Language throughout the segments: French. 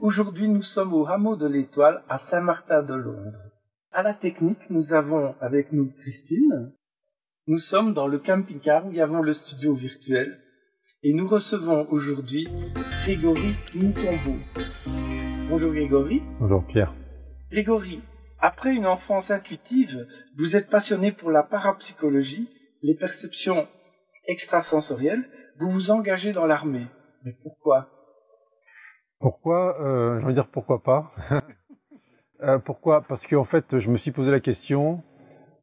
Aujourd'hui, nous sommes au hameau de l'Étoile à Saint-Martin de Londres. À la technique, nous avons avec nous Christine. Nous sommes dans le camping-car où y avons le studio virtuel et nous recevons aujourd'hui Grégory Mutombo. Bonjour Grégory. Bonjour Pierre. Grégory, après une enfance intuitive, vous êtes passionné pour la parapsychologie, les perceptions extrasensorielles, vous vous engagez dans l'armée. Mais pourquoi? Pourquoi euh, J'ai envie de dire pourquoi pas. euh, pourquoi? Parce qu'en fait, je me suis posé la question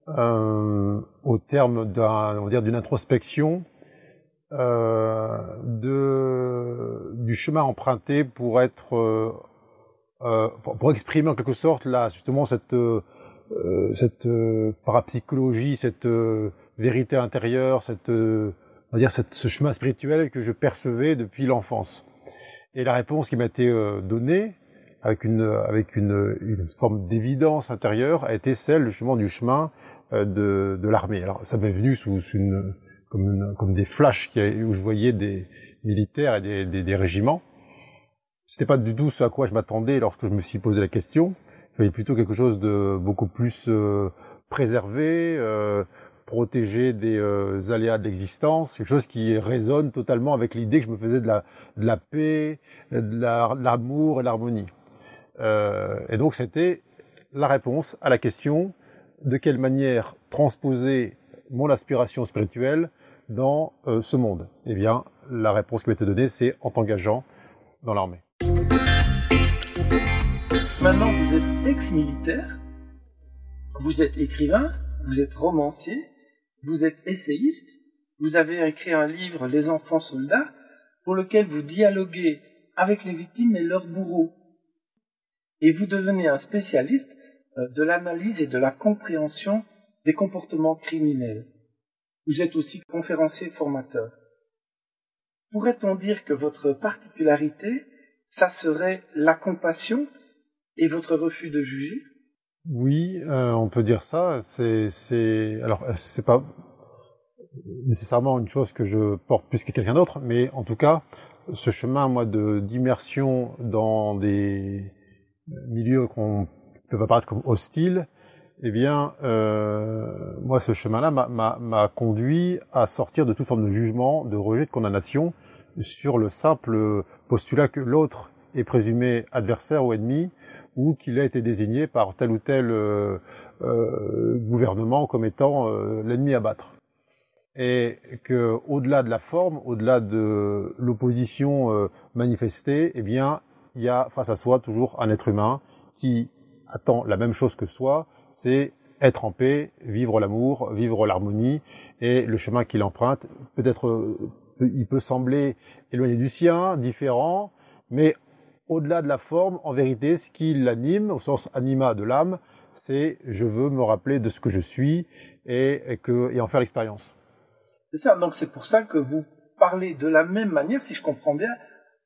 euh, au terme d'une introspection euh, du chemin emprunté pour être, euh, euh, pour, pour exprimer en quelque sorte là justement cette euh, cette euh, parapsychologie, cette euh, vérité intérieure, cette euh, on va dire cette, ce chemin spirituel que je percevais depuis l'enfance. Et la réponse qui m'a été euh, donnée avec une avec une, une forme d'évidence intérieure a été celle justement du chemin euh, de, de l'armée. Alors ça m'est venu sous, sous une comme, une, comme des flashs qui, où je voyais des militaires et des, des, des régiments. C'était pas du tout ce à quoi je m'attendais lorsque je me suis posé la question. Je voyais plutôt quelque chose de beaucoup plus euh, préservé, euh, protégé des euh, aléas de l'existence, quelque chose qui résonne totalement avec l'idée que je me faisais de la, la paix, de l'amour et l'harmonie. Et donc c'était la réponse à la question de quelle manière transposer mon aspiration spirituelle dans ce monde Eh bien, la réponse qui m'a été donnée, c'est en t'engageant dans l'armée. Maintenant, vous êtes ex-militaire, vous êtes écrivain, vous êtes romancier, vous êtes essayiste, vous avez écrit un livre, Les enfants soldats, pour lequel vous dialoguez avec les victimes et leurs bourreaux. Et vous devenez un spécialiste euh, de l'analyse et de la compréhension des comportements criminels. Vous êtes aussi conférencier formateur. Pourrait-on dire que votre particularité, ça serait la compassion et votre refus de juger? Oui, euh, on peut dire ça. C'est, c'est, alors c'est pas nécessairement une chose que je porte plus que quelqu'un d'autre, mais en tout cas, ce chemin, moi, de d'immersion dans des milieux qu'on peut apparaître comme hostiles, eh bien, euh, moi, ce chemin-là m'a conduit à sortir de toute forme de jugement, de rejet, de condamnation sur le simple postulat que l'autre est présumé adversaire ou ennemi, ou qu'il a été désigné par tel ou tel euh, euh, gouvernement comme étant euh, l'ennemi à battre. Et que, au-delà de la forme, au-delà de l'opposition euh, manifestée, eh bien, il y a face à soi toujours un être humain qui attend la même chose que soi, c'est être en paix, vivre l'amour, vivre l'harmonie, et le chemin qu'il emprunte, peut-être, il peut sembler éloigné du sien, différent, mais au-delà de la forme, en vérité, ce qui l'anime, au sens anima de l'âme, c'est je veux me rappeler de ce que je suis et, et que, et en faire l'expérience. C'est ça, donc c'est pour ça que vous parlez de la même manière, si je comprends bien,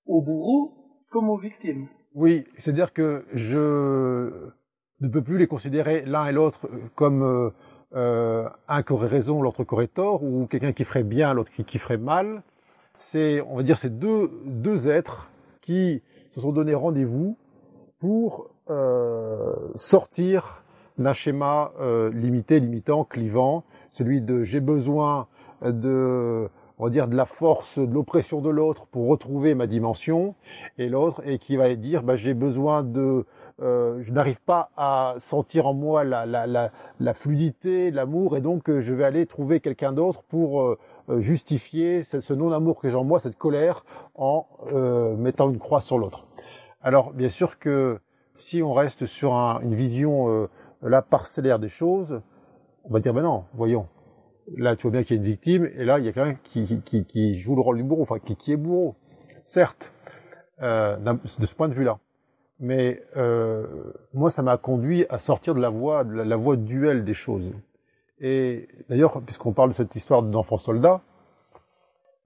aux bourreaux comme aux victimes. Oui, c'est-à-dire que je ne peux plus les considérer l'un et l'autre comme euh, euh, un qui aurait raison, l'autre qui aurait tort, ou quelqu'un qui ferait bien, l'autre qui, qui ferait mal. C'est, on va dire, c'est deux, deux êtres qui se sont donné rendez-vous pour euh, sortir d'un schéma euh, limité, limitant, clivant, celui de j'ai besoin de on va dire de la force, de l'oppression de l'autre pour retrouver ma dimension, et l'autre et qui va dire bah, j'ai besoin de, euh, je n'arrive pas à sentir en moi la, la, la, la fluidité, l'amour, et donc euh, je vais aller trouver quelqu'un d'autre pour euh, justifier ce, ce non-amour que j'ai en moi, cette colère, en mettant une croix sur l'autre. Alors bien sûr que si on reste sur un, une vision la parcellaire des choses, on va dire ben non, voyons, là tu vois bien qu'il y a une victime, et là il y a quelqu'un qui, joue le rôle du bourreau, enfin qui, qui est bourreau, certes, euh, de ce point de vue-là. Mais euh, moi, ça m'a conduit à sortir de la voie, de la, la voie duel des choses. Et d'ailleurs, puisqu'on parle de cette histoire d'enfant soldat,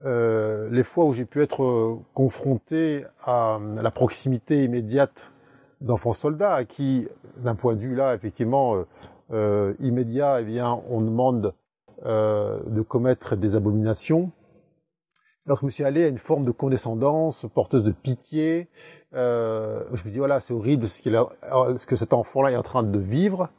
euh, les fois où j'ai pu être confronté à la proximité immédiate d'enfants soldats, à qui, d'un point de vue là, effectivement, euh, immédiat, eh bien, on demande euh, de commettre des abominations. Alors je me suis allé à une forme de condescendance, porteuse de pitié. Euh, je me dis voilà, c'est horrible ce, a, ce que cet enfant-là est en train de vivre.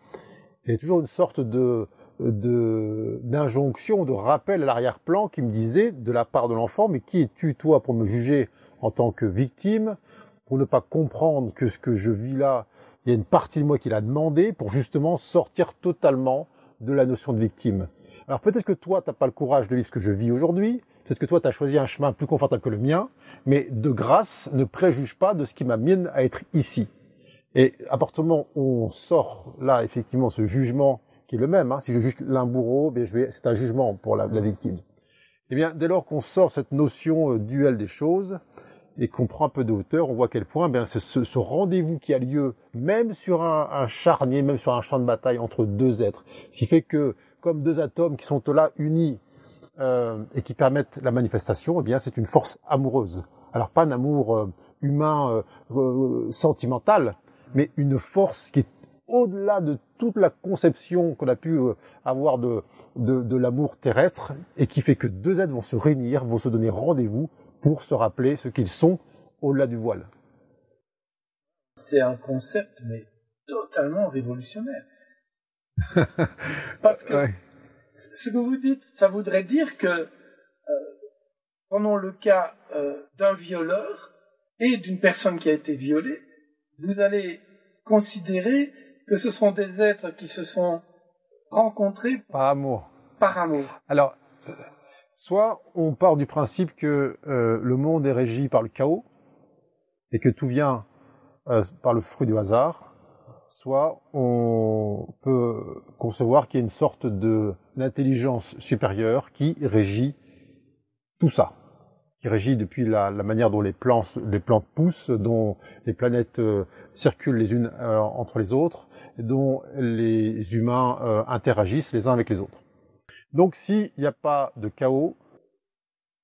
Il y a toujours une sorte de d'injonction, de, rappel à l'arrière-plan qui me disait de la part de l'enfant, mais qui es-tu toi pour me juger en tant que victime, pour ne pas comprendre que ce que je vis là, il y a une partie de moi qui l'a demandé pour justement sortir totalement de la notion de victime. Alors peut-être que toi, tu n'as pas le courage de vivre ce que je vis aujourd'hui, peut-être que toi, tu as choisi un chemin plus confortable que le mien, mais de grâce, ne préjuge pas de ce qui m'amène à être ici. Et à partir du moment où on sort là, effectivement, ce jugement qui est le même, hein, si je juge l'un bourreau, bien, je vais, c'est un jugement pour la, la victime. Eh bien, dès lors qu'on sort cette notion euh, duel des choses, et qu'on prend un peu de hauteur, on voit à quel point bien, ce, ce rendez-vous qui a lieu, même sur un, un, charnier, même sur un champ de bataille entre deux êtres, ce qui fait que, comme deux atomes qui sont là unis euh, et qui permettent la manifestation, eh bien, c'est une force amoureuse. Alors pas un amour euh, humain euh, sentimental, mais une force qui est au-delà de toute la conception qu'on a pu euh, avoir de, de, de l'amour terrestre et qui fait que deux êtres vont se réunir, vont se donner rendez-vous pour se rappeler ce qu'ils sont au-delà du voile. C'est un concept, mais totalement révolutionnaire. Parce que ce que vous dites, ça voudrait dire que, euh, prenons le cas euh, d'un violeur et d'une personne qui a été violée, vous allez considérer que ce sont des êtres qui se sont rencontrés par amour. Par amour. Alors, Soit on part du principe que euh, le monde est régi par le chaos et que tout vient euh, par le fruit du hasard, soit on peut concevoir qu'il y a une sorte de d'intelligence supérieure qui régit tout ça, qui régit depuis la, la manière dont les plantes, les plantes poussent, dont les planètes euh, circulent les unes euh, entre les autres, dont les humains euh, interagissent les uns avec les autres. Donc s'il n'y a pas de chaos,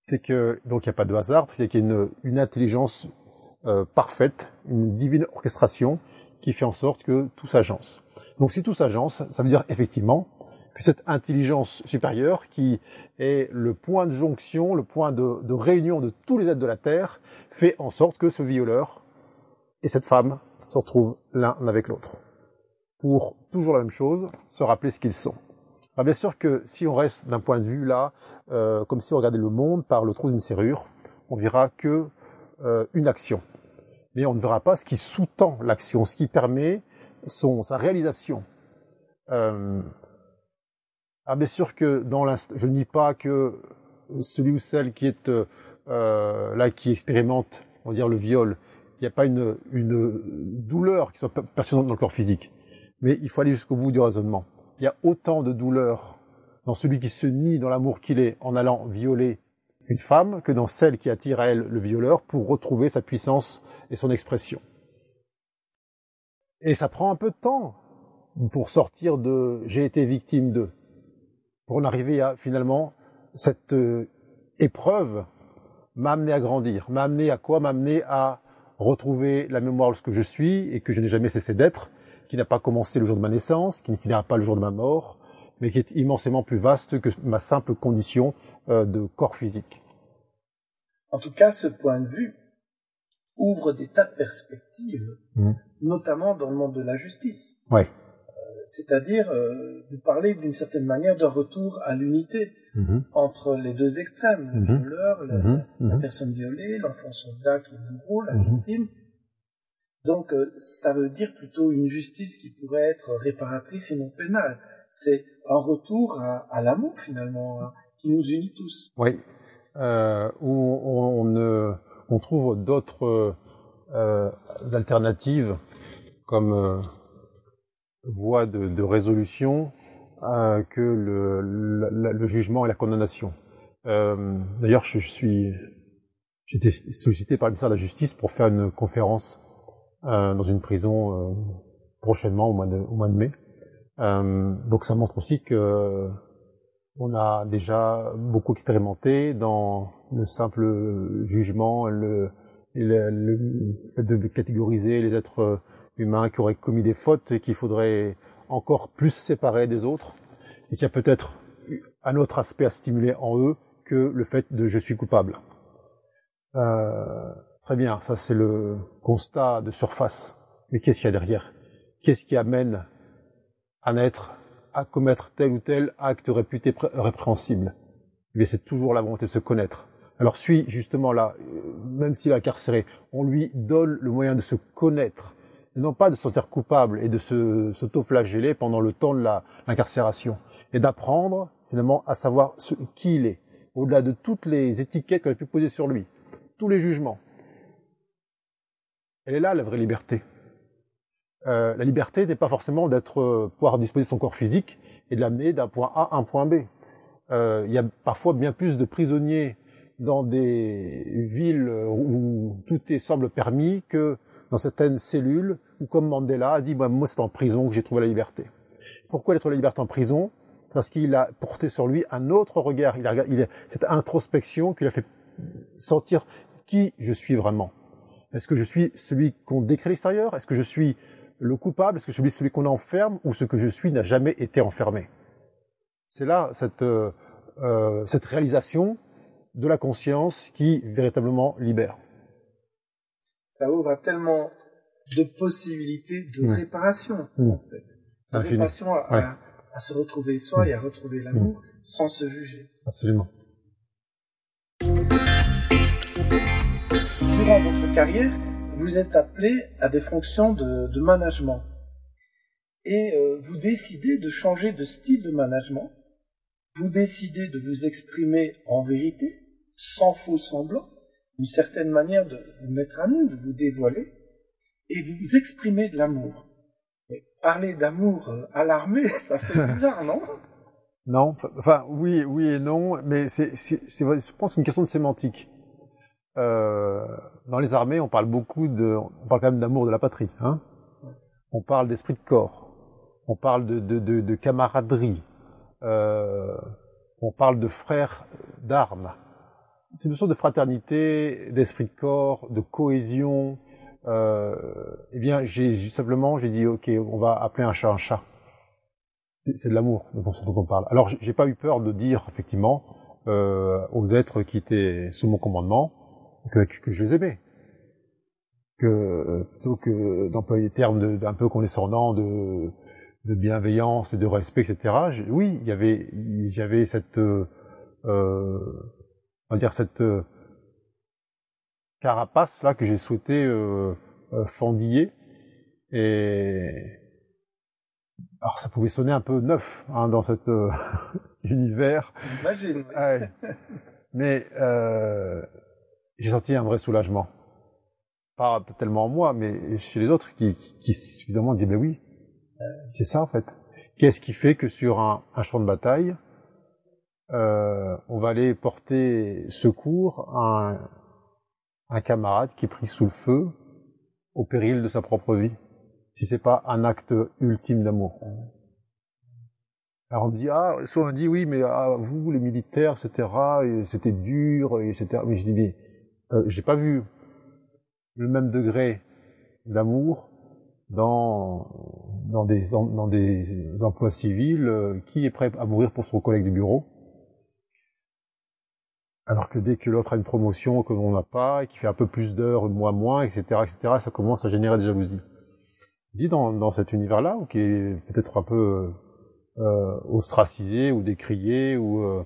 c'est que donc il n'y a pas de hasard, c'est qu'il y a une, intelligence euh, parfaite, une divine orchestration qui fait en sorte que tout s'agence. Donc si tout s'agence, ça veut dire effectivement que cette intelligence supérieure qui est le point de jonction, le point de, de réunion de tous les êtres de la Terre, fait en sorte que ce violeur et cette femme se retrouvent l'un avec l'autre. Pour toujours la même chose, se rappeler ce qu'ils sont. Alors bien sûr que si on reste d'un point de vue là, euh, comme si on regardait le monde par le trou d'une serrure, on verra que euh, une action. Mais on ne verra pas ce qui sous-tend l'action, ce qui permet son, sa réalisation. Euh, alors bien sûr que dans l'instant, je ne dis pas que celui ou celle qui est euh, là, qui expérimente, on va dire le viol, il n'y a pas une, une douleur qui soit pertinente dans le corps physique. Mais il faut aller jusqu'au bout du raisonnement. Il y a autant de douleur dans celui qui se nie dans l'amour qu'il est en allant violer une femme que dans celle qui attire à elle le violeur pour retrouver sa puissance et son expression. Et ça prend un peu de temps pour sortir de j'ai été victime de, pour en arriver à finalement cette euh, épreuve m'a amené à grandir, m'a amené à quoi? M'a amené à retrouver la mémoire de ce que je suis et que je n'ai jamais cessé d'être, qui n'a pas commencé le jour de ma naissance, qui ne finira pas le jour de ma mort, mais qui est immensément plus vaste que ma simple condition euh, de corps physique. En tout cas, ce point de vue ouvre des tas de perspectives, mmh. notamment dans le monde de la justice. Ouais. Euh, C'est-à-dire, euh, vous parlez d'une certaine manière d'un retour à l'unité mmh. entre les deux extrêmes, le mmh. violeur, la, la, personne violée, l'enfant soldat qui est le bourreau, la victime, donc euh, ça veut dire plutôt une justice qui pourrait être réparatrice et non pénale. C'est un retour à, à l'amour finalement hein, qui nous unit tous. Oui, euh, on, trouve d'autres euh, alternatives comme euh, voie de, résolution que le, jugement et la condamnation. D'ailleurs, je, suis j'ai été sollicité par le ministère de la Justice pour faire une conférence dans une prison euh, prochainement au mois de, au mois de mai. Euh, donc ça montre aussi que on a déjà beaucoup expérimenté dans le simple jugement, le, le, le fait de catégoriser les êtres humains qui auraient commis des fautes et qu'il faudrait encore plus séparer des autres, et qu'il y a peut-être un autre aspect à stimuler en eux que le fait de je suis coupable. Euh, très bien, ça c'est le constat de surface. Mais qu'est-ce qu'il y a derrière? Qu'est-ce qui amène à naître, à commettre tel ou tel acte réputé répréhensible? Mais c'est toujours la volonté de se connaître. Alors suis justement là, même s'il est incarcéré, on lui donne le moyen de se connaître, non pas de se sentir coupable et de s'auto-flageller pendant le temps de l'incarcération, et d'apprendre finalement à savoir ce, qui il est, au-delà de toutes les étiquettes qu'on a pu poser sur lui, tous les jugements. Elle est là la vraie liberté. Euh, la liberté n'est pas forcément d'être euh, pouvoir disposer de son corps physique et de l'amener d'un point A à un point B. Euh, il y a parfois bien plus de prisonniers dans des villes où tout est, semble permis que dans certaines cellules où, comme Mandela a dit, bah, moi c'est en prison que j'ai trouvé la liberté. Pourquoi il a la liberté en prison? Parce qu'il a porté sur lui un autre regard. Il a, il a cette introspection qui lui a fait sentir qui je suis vraiment. Est-ce que je suis celui qu'on décrit à l'extérieur? Est-ce que je suis le coupable? Est-ce que je suis celui qu'on enferme? Ou ce que je suis n'a jamais été enfermé? C'est là cette, euh, euh cette réalisation de la conscience qui véritablement libère. Ça ouvre tellement de possibilités de mmh. réparation, mmh. en fait. De réparation à, à, se retrouver soi et à retrouver l'amour mmh. sans se juger. Absolument. Durant votre carrière, vous êtes appelé à des fonctions de, de management. Et euh, vous décidez de changer de style de management. Vous décidez de vous exprimer en vérité, sans faux semblant, une certaine manière de vous mettre à nu, de vous dévoiler, et vous exprimez de l'amour. Parler d'amour euh, à l'armée, ça fait bizarre, non? Non, enfin oui, oui et non, mais c'est, je pense, une question de sémantique. Euh, dans les armées, on parle beaucoup de, on parle quand même d'amour de la patrie, hein. On parle d'esprit de corps, on parle de, de, de, de camaraderie, euh, on parle de frères d'armes. C'est une sorte de fraternité, d'esprit de corps, de cohésion. Euh, eh bien, j'ai simplement, j'ai dit, ok, on va appeler un chat un chat. C'est de l'amour dont on parle. Alors, j'ai pas eu peur de dire effectivement euh, aux êtres qui étaient sous mon commandement, que, que je les aimais. Que plutôt que d'employer des termes d'un peu condescendants de, de bienveillance et de respect, etc. oui, il y avait, j'avais cette, euh, on va dire cette euh, carapace là que j'ai souhaité euh, euh, fendiller et alors ça pouvait sonner un peu neuf hein, dans cet euh, univers. J'imagine. Mais euh, j'ai senti un vrai soulagement. Pas tellement en moi, mais chez les autres qui, qui, qui disaient, ben oui, c'est ça en fait. Qu'est-ce qui fait que sur un, un champ de bataille, euh, on va aller porter secours à un, un, camarade qui est pris sous le feu au péril de sa propre vie, si c'est pas un acte ultime d'amour? Alors on me dit ah soit on dit oui mais ah, vous les militaires etc c'était dur etc mais je dis mais euh, j'ai pas vu le même degré d'amour dans dans des dans des emplois civils euh, qui est prêt à mourir pour son collègue du bureau. Alors que dès que l'autre a une promotion que l'on n'a pas et qui fait un peu plus d'heures moi moins etc etc ça commence à générer des jalousies. Dit dans dans cet univers là ou qui est peut-être un peu euh, ostracisé ou décrié ou euh,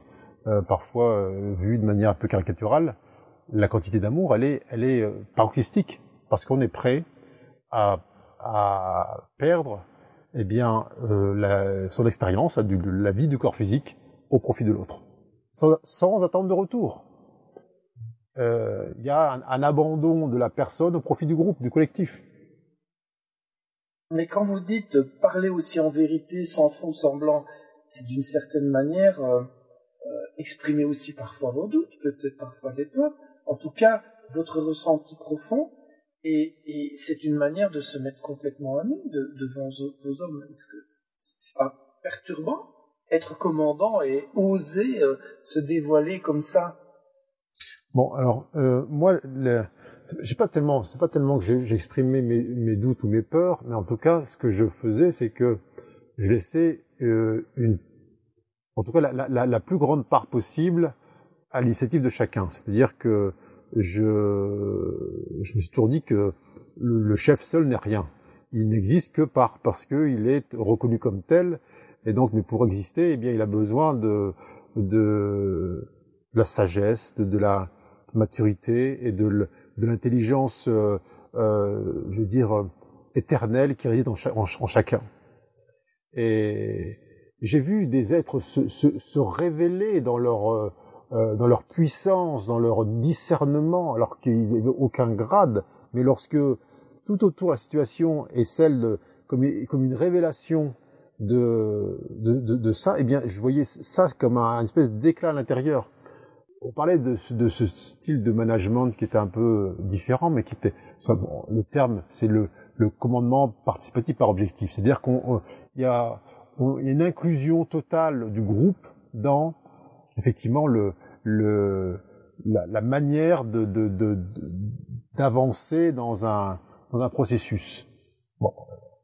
euh parfois euh, vu de manière un peu caricaturale la quantité d'amour, elle est, elle est euh, paroxystique parce qu'on est prêt à, à perdre, eh bien, euh, son expérience, la vie du corps physique au profit de l'autre, sans, attendre de retour. Il euh, y a un, abandon de la personne au profit du groupe, du collectif. Mais quand vous dites parler aussi en vérité, sans fond semblant, c'est d'une certaine manière exprimer aussi parfois vos doutes, peut-être parfois des peurs en tout cas votre ressenti profond, et, et c'est une manière de se mettre complètement à de, devant vos hommes. Est-ce que c'est pas perturbant être commandant et oser euh, se dévoiler comme ça? Bon, alors euh, moi, j'ai pas tellement, c'est pas tellement que j'exprimais mes, mes, doutes ou mes peurs, mais en tout cas, ce que je faisais, c'est que je laissais euh, une en tout cas la plus grande part possible à l'initiative de chacun. C'est-à-dire que je, je me suis toujours dit que le, chef seul n'est rien. Il n'existe que par parce qu'il est reconnu comme tel. Et donc, mais pour exister, eh bien, il a besoin de, de, la sagesse, de, la maturité et de, de l'intelligence, euh, euh, je veux dire, éternelle qui réside en, en chacun. Et j'ai vu des êtres se, se, se révéler dans leur euh, dans leur puissance, dans leur discernement, alors qu'ils n'avaient aucun grade, mais lorsque tout autour la situation est celle de, comme, une révélation de, de, de, ça, eh bien, je voyais ça comme un, espèce d'éclat à l'intérieur. On parlait de, de, ce style de management qui était un peu différent, mais qui était, bon, le terme, c'est le, le commandement participatif par objectif. C'est-à-dire qu'on, y y a une inclusion totale du groupe dans effectivement le, le, la, la manière de, de, de, d'avancer dans un, dans un processus. Bon,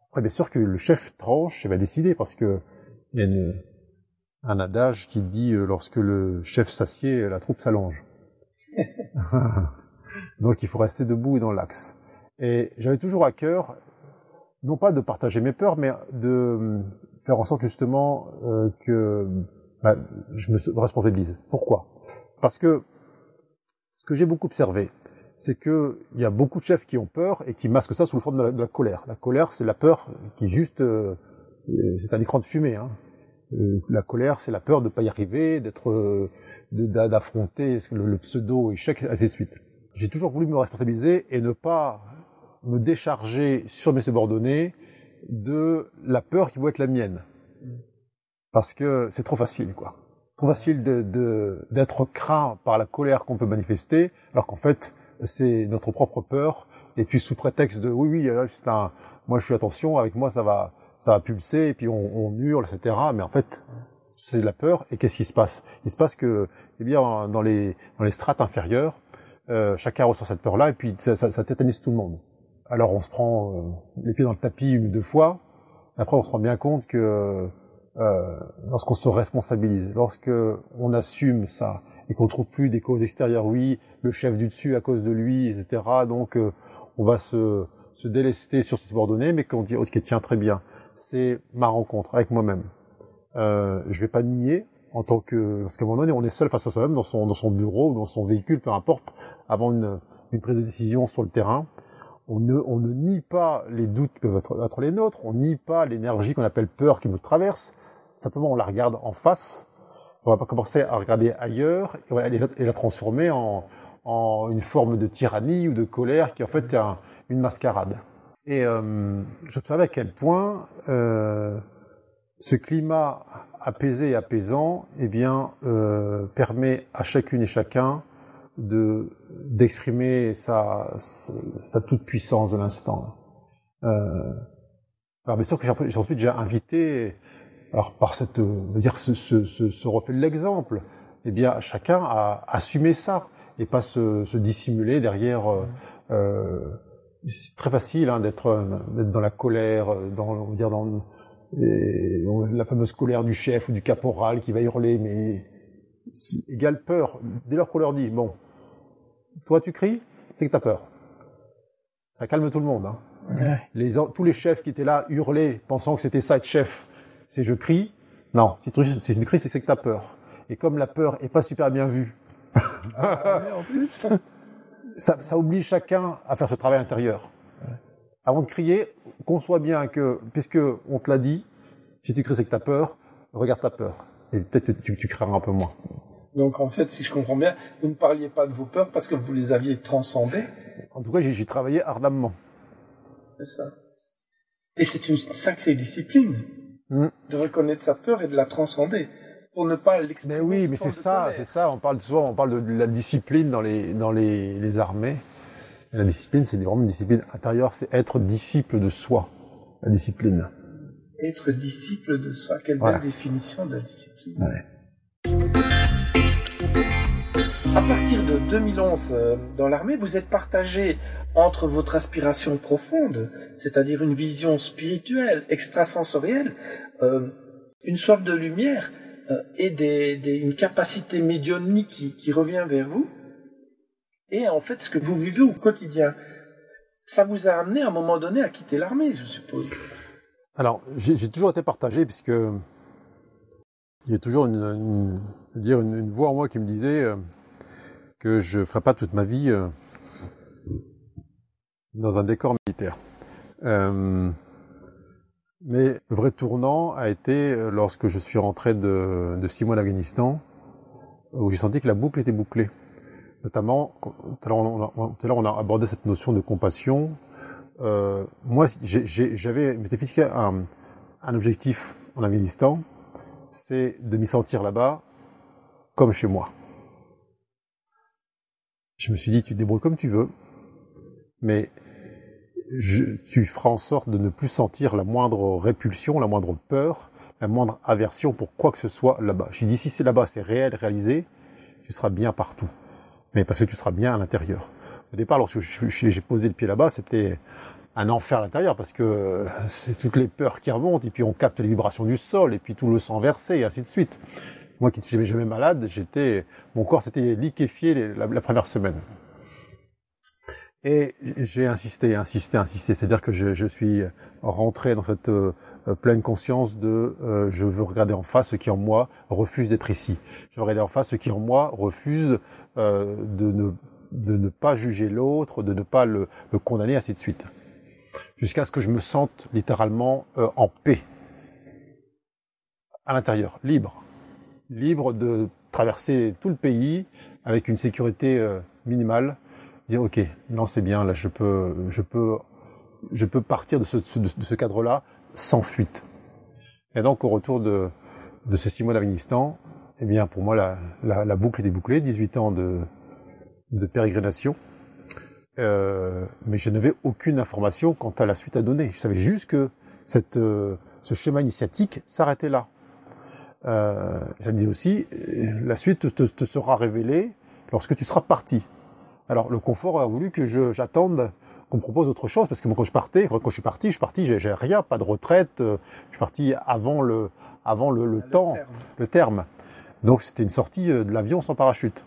après bien sûr que le chef tranche et va décider parce que il y a un adage qui dit euh, lorsque le chef s'assied, la troupe s'allonge. Donc il faut rester debout et dans l'axe. Et j'avais toujours à cœur, non pas de partager mes peurs, mais de faire en sorte justement euh, que bah, je me responsabilise. Pourquoi? Parce que ce que j'ai beaucoup observé, c'est que il y a beaucoup de chefs qui ont peur et qui masquent ça sous le forme de la, colère. La colère, c'est la peur qui juste, euh, c'est un écran de fumée. Hein. Euh, la colère, c'est la peur de ne pas y arriver, d'être, euh, d'affronter le, le pseudo échec, ainsi de suite. J'ai toujours voulu me responsabiliser et ne pas me décharger sur mes subordonnés de la peur qui doit être la mienne. Parce que c'est trop facile, quoi. Trop facile d'être craint par la colère qu'on peut manifester, alors qu'en fait, c'est notre propre peur. Et puis sous prétexte de oui, oui, c'est un, moi je suis attention, avec moi ça va, ça va pulser, et puis on, on hurle, etc. Mais en fait, c'est de la peur. Et qu'est-ce qui se passe? Il se passe que, eh bien, dans les, dans les strates inférieures, euh, chacun ressent cette peur-là, et puis ça, ça, ça tétanise tout le monde. Alors on se prend euh, les pieds dans le tapis une ou deux fois. Après, on se rend bien compte que euh, lorsqu'on se responsabilise, lorsque on assume ça et qu'on trouve plus des causes extérieures, oui, le chef du dessus à cause de lui, etc. Donc euh, on va se, se délester sur ses subordonnés, mais qu'on dit ok tiens très bien, c'est ma rencontre avec moi-même. Euh, je vais pas nier en tant que parce qu'à un moment donné on est seul face à soi-même dans son dans son bureau ou dans son véhicule, peu importe, avant une, une prise de décision sur le terrain. On ne, on ne nie pas les doutes qui peuvent être, être les nôtres, on nie pas l'énergie qu'on appelle peur qui nous traverse, Simplement, on la regarde en face. On va pas commencer à regarder ailleurs et, la, transformer en, en, une forme de tyrannie ou de colère qui en fait est une mascarade. Et euh, j'observais à quel point euh, ce climat apaisé et apaisant, eh bien, euh, permet à chacune et chacun de d'exprimer sa, sa, toute puissance de l'instant. Euh, alors bien sûr que j'ai ensuite j'ai invité alors par cette, euh, dire ce, ce, ce, ce reflet de l'exemple, eh bien chacun a assumé ça et pas se, se dissimuler derrière. Euh, euh c'est très facile hein, d'être d'être dans la colère, dans on va dire dans la fameuse colère du chef ou du caporal qui va hurler, mais égale peur. Dès lors qu'on leur dit bon, toi tu cries, c'est que t'as peur. Ça calme tout le monde. Hein. Ouais. Les, tous les chefs qui étaient là hurlaient, pensant que c'était ça être chef, c'est je crie. Non, si tu, si tu cries, c'est que tu as peur. Et comme la peur est pas super bien vue, ça, ça, oblige chacun à faire ce travail intérieur. Avant de crier, conçois bien que, puisque on te l'a dit, si tu cries, c'est que tu as peur, regarde ta peur. Et peut-être que tu, tu crieras un peu moins. Donc en fait, si je comprends bien, vous ne parliez pas de vos peurs parce que vous les aviez transcendées. En tout cas, j'ai travaillé ardemment. C'est ça. Et c'est une sacrée discipline. Mm. de reconnaître sa peur et de la transcender pour ne pas l'exprimer. Mais oui, mais c'est ça, c'est ça. On parle souvent, on parle de la discipline dans les dans les, les armées. la discipline, c'est vraiment une discipline intérieure, c'est être disciple de soi. La discipline. Être disciple de soi, quelle belle définition de la discipline. À partir de 2011, euh, dans l'armée, vous êtes partagé entre votre aspiration profonde, c'est-à-dire une vision spirituelle, extrasensorielle, euh, une soif de lumière, euh, et une capacité médiumnique qui, revient vers vous. Et en fait, ce que vous vivez au quotidien, ça vous a amené à un moment donné à quitter l'armée, je suppose. Alors, j'ai toujours été partagé puisque il y a toujours une, voix en moi qui me disait que je ne ferais pas toute ma vie euh, dans un décor militaire. Euh, mais le vrai tournant a été lorsque je suis rentré de, de six mois en Afghanistan, où j'ai senti que la boucle était bouclée. Notamment, tout à l'heure on, a abordé cette notion de compassion. Euh, moi, j'avais m'étais fixé un, un objectif en Afghanistan, c'est de m'y sentir là-bas comme chez moi. Je me suis dit, tu débrouilles comme tu veux, mais tu feras en sorte de ne plus sentir la moindre répulsion, la moindre peur, la moindre aversion pour quoi que ce soit là-bas. J'ai dit, si c'est là-bas, c'est réel, réalisé, tu seras bien partout mais parce que tu seras bien à l'intérieur. Au départ, lorsque j'ai posé le pied là-bas, c'était un enfer à l'intérieur parce que euh, c'est toutes les peurs qui remontent et puis on capte les vibrations du sol et puis tout le sang versé et ainsi de suite. Moi qui ne suis jamais malade, j'étais, mon corps s'était liquéfié la, première semaine. Et j'ai insisté, insisté, insisté. C'est-à-dire que je, suis rentré dans cette euh, pleine conscience de euh, je veux regarder en face ce qui en moi refuse d'être ici. Je veux regarder en face ce qui en moi refuse euh, de, ne, de ne pas juger l'autre, de ne pas le, le, condamner, ainsi de suite. Jusqu'à ce que je me sente littéralement euh, en paix à l'intérieur, libre, libre de traverser tout le pays avec une sécurité minimale dire ok, non c'est bien, là je peux, je peux, je peux partir de ce, de ce cadre-là sans fuite. Et donc au retour de, de ce six mois d'Afghanistan, eh bien pour moi la, la, la, boucle est bouclée, 18 ans de, de pérégrination. Euh, mais je n'avais aucune information quant à la suite à donner. Je savais juste que cette, euh, ce schéma initiatique s'arrêtait là. Euh, ça me dit aussi, la suite te, te, sera révélée lorsque tu seras parti. Alors le confort a voulu que j'attende qu'on me propose autre chose parce que moi quand je partais, quand je suis parti, je suis parti, j'ai rien, pas de retraite, euh, je suis parti avant le avant le, le, temps, le terme. Donc c'était une sortie euh, de l'avion sans parachute.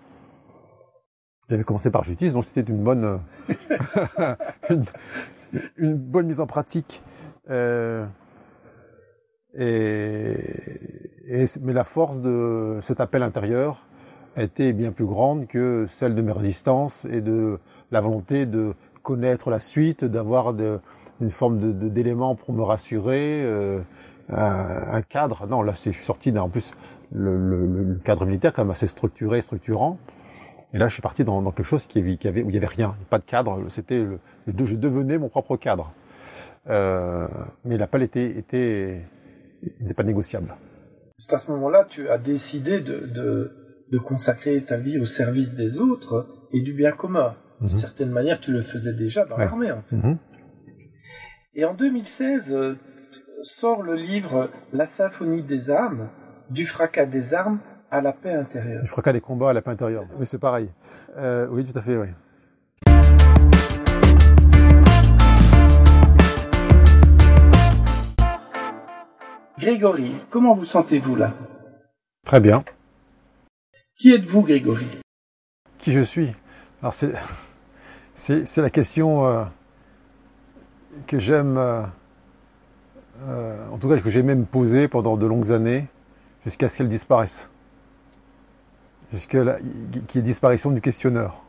J'avais commencé par parachutisme, donc c'était une bonne euh, une, une, bonne mise en pratique. Euh, et, et, mais la force de cet appel intérieur, était bien plus grande que celle de mes résistances et de la volonté de connaître la suite, d'avoir une forme de, d'élément pour me rassurer, euh, un, cadre. Non, là, je suis sorti d'un, en plus, le, le, cadre militaire quand même assez structuré, structurant. Et là, je suis parti dans, dans quelque chose qui, qui avait, où il y avait rien, pas de cadre. C'était, je devenais mon propre cadre. Euh, mais l'appel était, était, n'était pas négociable. C'est à ce moment-là, tu as décidé de, de de consacrer ta vie au service des autres et du bien commun. D'une mhm. certaine manière, tu le faisais déjà dans l'armée, en fait. Mhm. Et en 2016, euh, sort le livre La symphonie des âmes, du fracas des armes à la paix intérieure. Du fracas des combats à la paix intérieure. Mais c'est pareil. Euh, oui, tout à fait, oui. Grégory, comment vous sentez-vous là? Très bien. Qui êtes-vous, Grégory? Qui je suis? Alors c'est, c'est, la question euh, que j'aime, euh, euh, en tout cas que j'ai même posée pendant de longues années, jusqu'à ce qu'elle disparaisse. Jusqu'à la, qu'il y ait disparition du questionneur.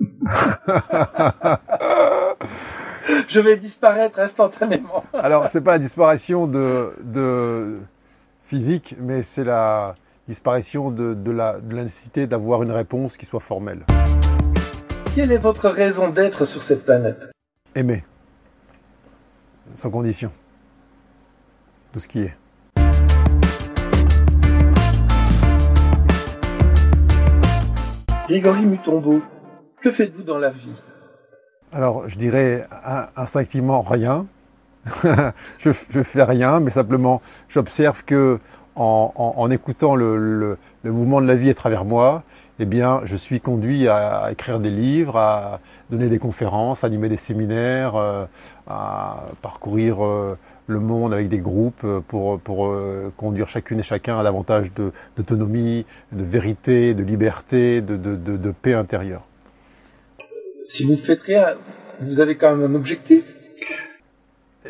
je vais disparaître instantanément. Alors, c'est pas la disparition de, de physique, mais c'est la, disparition de, de, la, de la nécessité d'avoir une réponse qui soit formelle. Quelle est votre raison d'être sur cette planète? Aimer. Sans condition. Tout ce qui est. Grégory Mutombo, que faites-vous dans la vie? Alors, je dirais instinctivement rien. je, je fais rien, mais simplement j'observe que en, écoutant le, mouvement de la vie à travers moi, eh bien, je suis conduit à, écrire des livres, à donner des conférences, à animer des séminaires, euh, à parcourir euh, le monde avec des groupes pour, pour conduire chacune et chacun à davantage d'autonomie, de, vérité, de liberté, de, de, de, paix intérieure. Si vous faites rien, vous avez quand même un objectif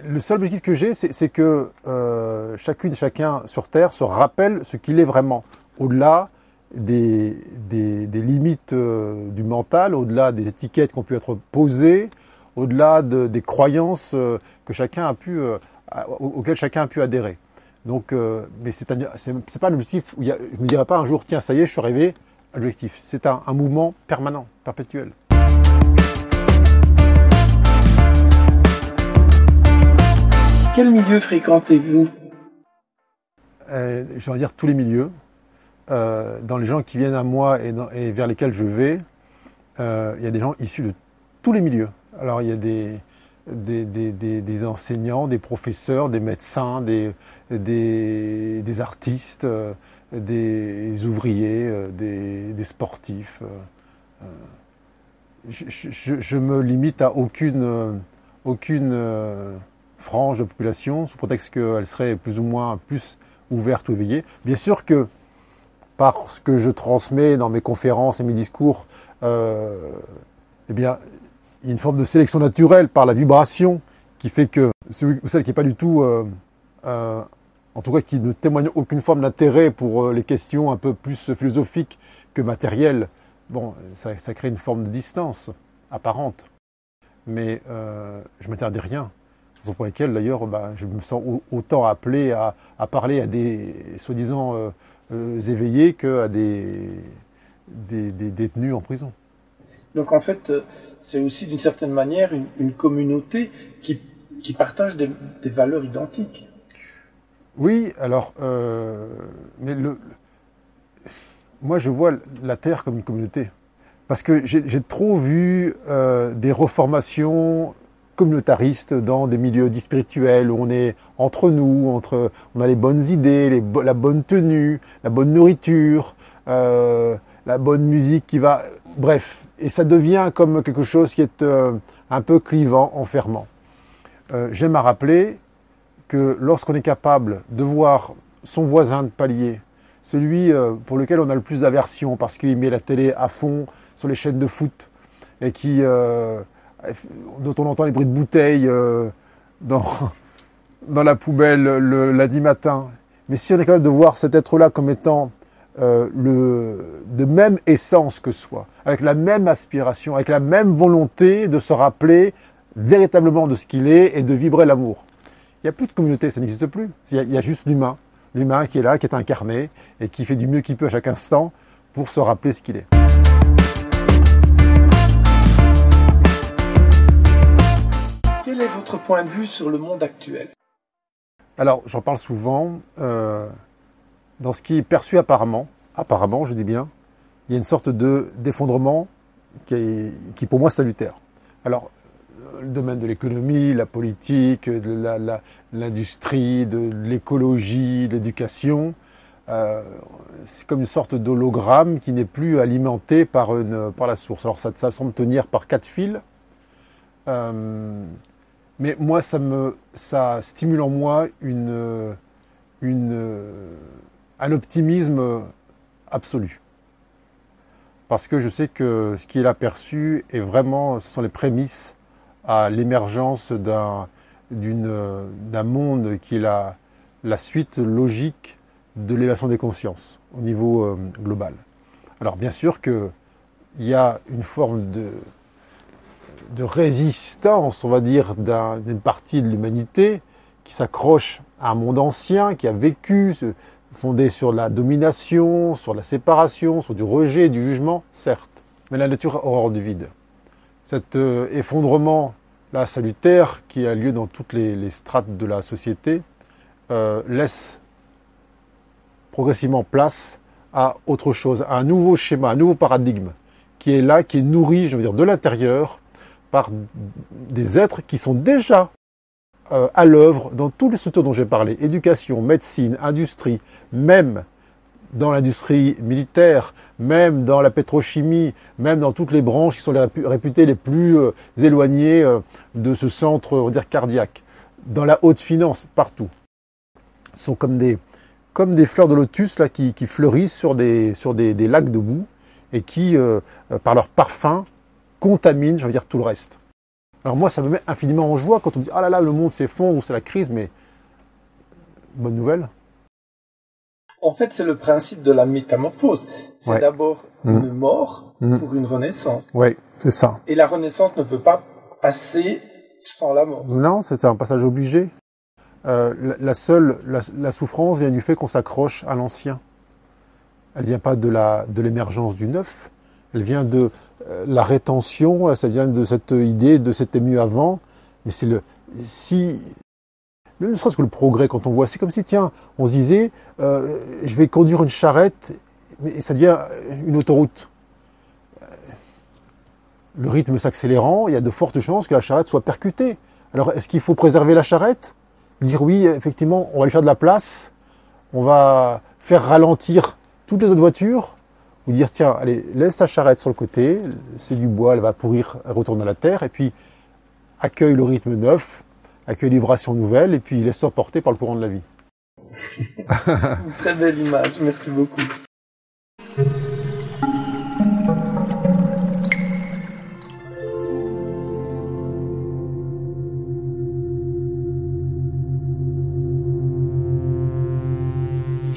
le seul objectif que j'ai, c'est que euh, chacune et chacun sur Terre se rappelle ce qu'il est vraiment, au-delà des, des, limites euh, du mental, au-delà des étiquettes qui ont pu être posées, au-delà de, des croyances euh, que chacun a pu, auxquelles chacun a pu adhérer. Donc, mais c'est pas un objectif où il y a, je me dirais pas un jour, tiens, ça y est, je suis arrivé l'objectif. C'est un mouvement permanent, perpétuel. Quel milieu fréquentez-vous? Euh, Je vais dire tous les milieux. Euh, dans les gens qui viennent à moi et, vers lesquels je vais, euh, il y a des gens issus de tous les milieux. Alors il y a des, des, enseignants, des professeurs, des médecins, des, des, artistes, des ouvriers, des, sportifs. Je, ne me limite à aucune, aucune frange de population, sous prétexte qu'elle serait plus ou moins plus ouverte ou éveillée. Bien sûr que par ce que je transmets dans mes conférences et mes discours, euh, eh bien, il y a une forme de sélection naturelle par la vibration qui fait que celui ou celle qui n'est pas du tout, euh, euh, en tout cas qui ne témoigne aucune forme d'intérêt pour les questions un peu plus philosophiques que matérielles, bon, ça, ça crée une forme de distance apparente. Mais je m'interdis rien raison pour lesquelles d'ailleurs bah, je me sens autant appelé à, parler à des soi-disant euh, euh, éveillés qu'à des, des, détenus en prison. Donc en fait, euh, c'est aussi d'une certaine manière une, communauté qui, qui partage des, valeurs identiques. Oui, alors, mais le, moi je vois la Terre comme une communauté. Parce que j'ai trop vu des reformations communautariste dans des milieux dits spirituels où on est entre nous, entre, on a les bonnes idées, la bonne tenue, la bonne nourriture, euh, la bonne musique qui va, bref, et ça devient comme quelque chose qui est euh, un peu clivant, enfermant. Euh, J'aime à rappeler que lorsqu'on est capable de voir son voisin de palier, celui euh, pour lequel on a le plus d'aversion parce qu'il met la télé à fond sur les chaînes de foot et qui dont on entend les bruits de bouteilles euh, dans, dans la poubelle le lundi matin. Mais si on est capable de voir cet être-là comme étant euh, le, de même essence que soi, avec la même aspiration, avec la même volonté de se rappeler véritablement de ce qu'il est et de vibrer l'amour. Il n'y a plus de communauté, ça n'existe plus. Il y, a, juste l'humain. L'humain qui est là, qui est incarné et qui fait du mieux qu'il peut à chaque instant pour se rappeler ce qu'il est. Quel est votre point de vue sur le monde actuel? Alors, j'en parle souvent. Euh, dans ce qui est perçu apparemment, apparemment, je dis bien, il y a une sorte de d'effondrement qui, est, qui pour moi salutaire. Alors, le domaine de l'économie, la politique, l'industrie, de l'écologie, l'éducation, euh, c'est comme une sorte d'hologramme qui n'est plus alimenté par, une, par la source. Alors ça, semble tenir par quatre fils. Euh, mais moi, ça me, ça stimule en moi un optimisme absolu. Parce que je sais que ce qui est aperçu est vraiment, ce sont les prémices à l'émergence d'un, d'un monde qui est la, la suite logique de l'élévation des consciences au niveau euh, global. Alors bien sûr qu'il y a une forme de, de résistance, on va dire, d'une partie de l'humanité qui s'accroche à un monde ancien, qui a vécu, fondé sur la domination, sur la séparation, sur du rejet, du jugement, certes. Mais la nature horreur du vide. Cet euh, effondrement là salutaire qui a lieu dans toutes les, strates de la société euh, laisse progressivement place à autre chose, à un nouveau schéma, un nouveau paradigme qui est là, qui est nourri, je veux dire, de l'intérieur par des êtres qui sont déjà euh, à l'œuvre dans tous les structures dont j'ai parlé, éducation, médecine, industrie, même dans l'industrie militaire, même dans la pétrochimie, même dans toutes les branches qui sont réputées les plus euh, éloignées euh, de ce centre cardiaque. dans la haute finance, partout. sont comme des, comme des fleurs de lotus qui, fleurissent sur des, lacs de boue et qui, par leur parfum, contaminent, je veux dire, tout le reste. Alors moi, ça me met infiniment en joie quand on me dit, ah là là, le monde s'effondre ou c'est la crise, mais bonne nouvelle. En fait, c'est le principe de la métamorphose. C'est d'abord mm. une mort mm. pour une renaissance. Oui, c'est ça. Et la renaissance ne peut pas passer sans la mort. Non, c'est un passage obligé. Euh, la, seule, la, souffrance vient du fait qu'on s'accroche à l'ancien. Elle vient pas de la de l'émergence du neuf. Elle vient de la rétention. ça vient de cette idée de c'était mieux avant. Mais c'est le si ne serait-ce que le progrès quand on voit, c'est comme si tiens, on se disait, euh, je vais conduire une charrette, mais ça devient une autoroute. Le rythme s'accélérant, il y a de fortes chances que la charrette soit percutée. Alors, est-ce qu'il faut préserver la charrette? Dire oui, effectivement, on va lui faire de la place, on va faire ralentir toutes les autres voitures, dire tiens, allez, laisse ta charrette sur le côté, c'est du bois, elle va pourrir, elle retourne à la terre, et puis accueille le rythme neuf, accueille les vibrations nouvelles, et puis laisse-toi porter par le courant de la vie. Très belle image, merci beaucoup.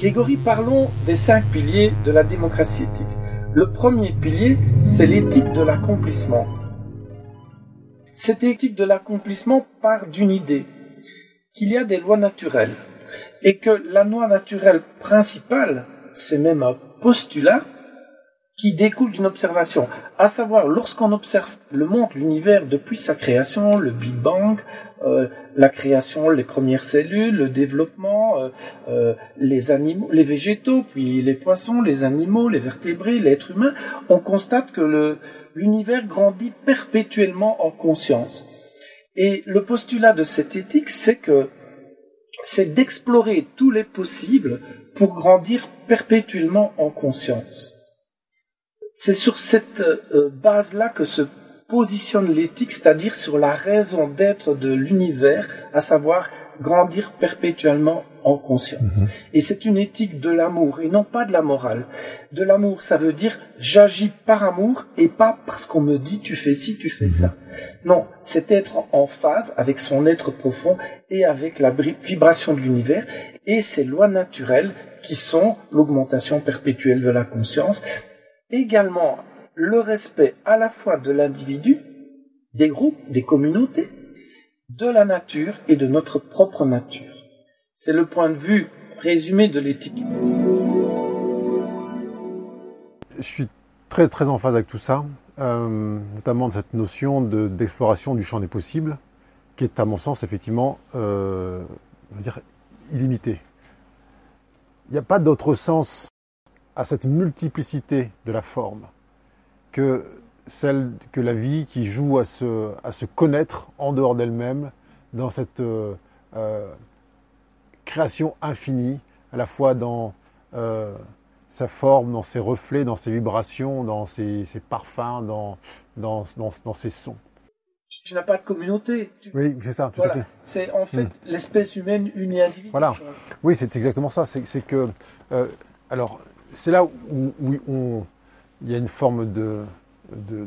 Grégory, parlons des cinq piliers de la démocratie éthique. Le premier pilier, c'est l'éthique de l'accomplissement. Cette éthique de l'accomplissement part d'une idée, qu'il y a des lois naturelles, et que la loi naturelle principale, c'est même un postulat, qui découle d'une observation, à savoir lorsqu'on observe le monde, l'univers depuis sa création, le Big Bang, euh, la création, les premières cellules, le développement, euh, euh, les animaux, les végétaux, puis les poissons, les animaux, les vertébrés, l'être humain, on constate que l'univers grandit perpétuellement en conscience. Et le postulat de cette éthique, c'est que c'est d'explorer tous les possibles pour grandir perpétuellement en conscience. C'est sur cette euh, base-là que se positionne l'éthique, c'est-à-dire sur la raison d'être de l'univers, à savoir grandir perpétuellement en conscience. Mhm. Et c'est une éthique de l'amour et non pas de la morale. De l'amour, ça veut dire j'agis par amour et pas parce qu'on me dit tu fais ci, tu fais ça. Mhm. Non, c'est être en phase avec son être profond et avec la vibration de l'univers et ces lois naturelles qui sont l'augmentation perpétuelle de la conscience également le respect à la fois de l'individu, des groupes, des communautés, de la nature et de notre propre nature. C'est le point de vue résumé de l'éthique. Je suis très très en phase avec tout ça, euh, notamment de cette notion d'exploration du champ des possibles, qui est à mon sens effectivement, euh, dire, illimité. Il n'y a pas d'autre sens à cette multiplicité de la forme que celle que la vie qui joue à se, à se connaître en dehors d'elle-même dans cette euh, euh, création infinie, à la fois dans euh, sa forme, dans ses reflets, dans ses vibrations, dans ses, parfums, dans, dans, dans, ses sons. Tu, n'as pas de communauté. Oui, c'est ça, tout à fait. C'est en fait hmm. l'espèce humaine unie individuelle. Voilà. Oui, c'est exactement ça. C'est que, alors, c'est là où, il y a une forme de, de,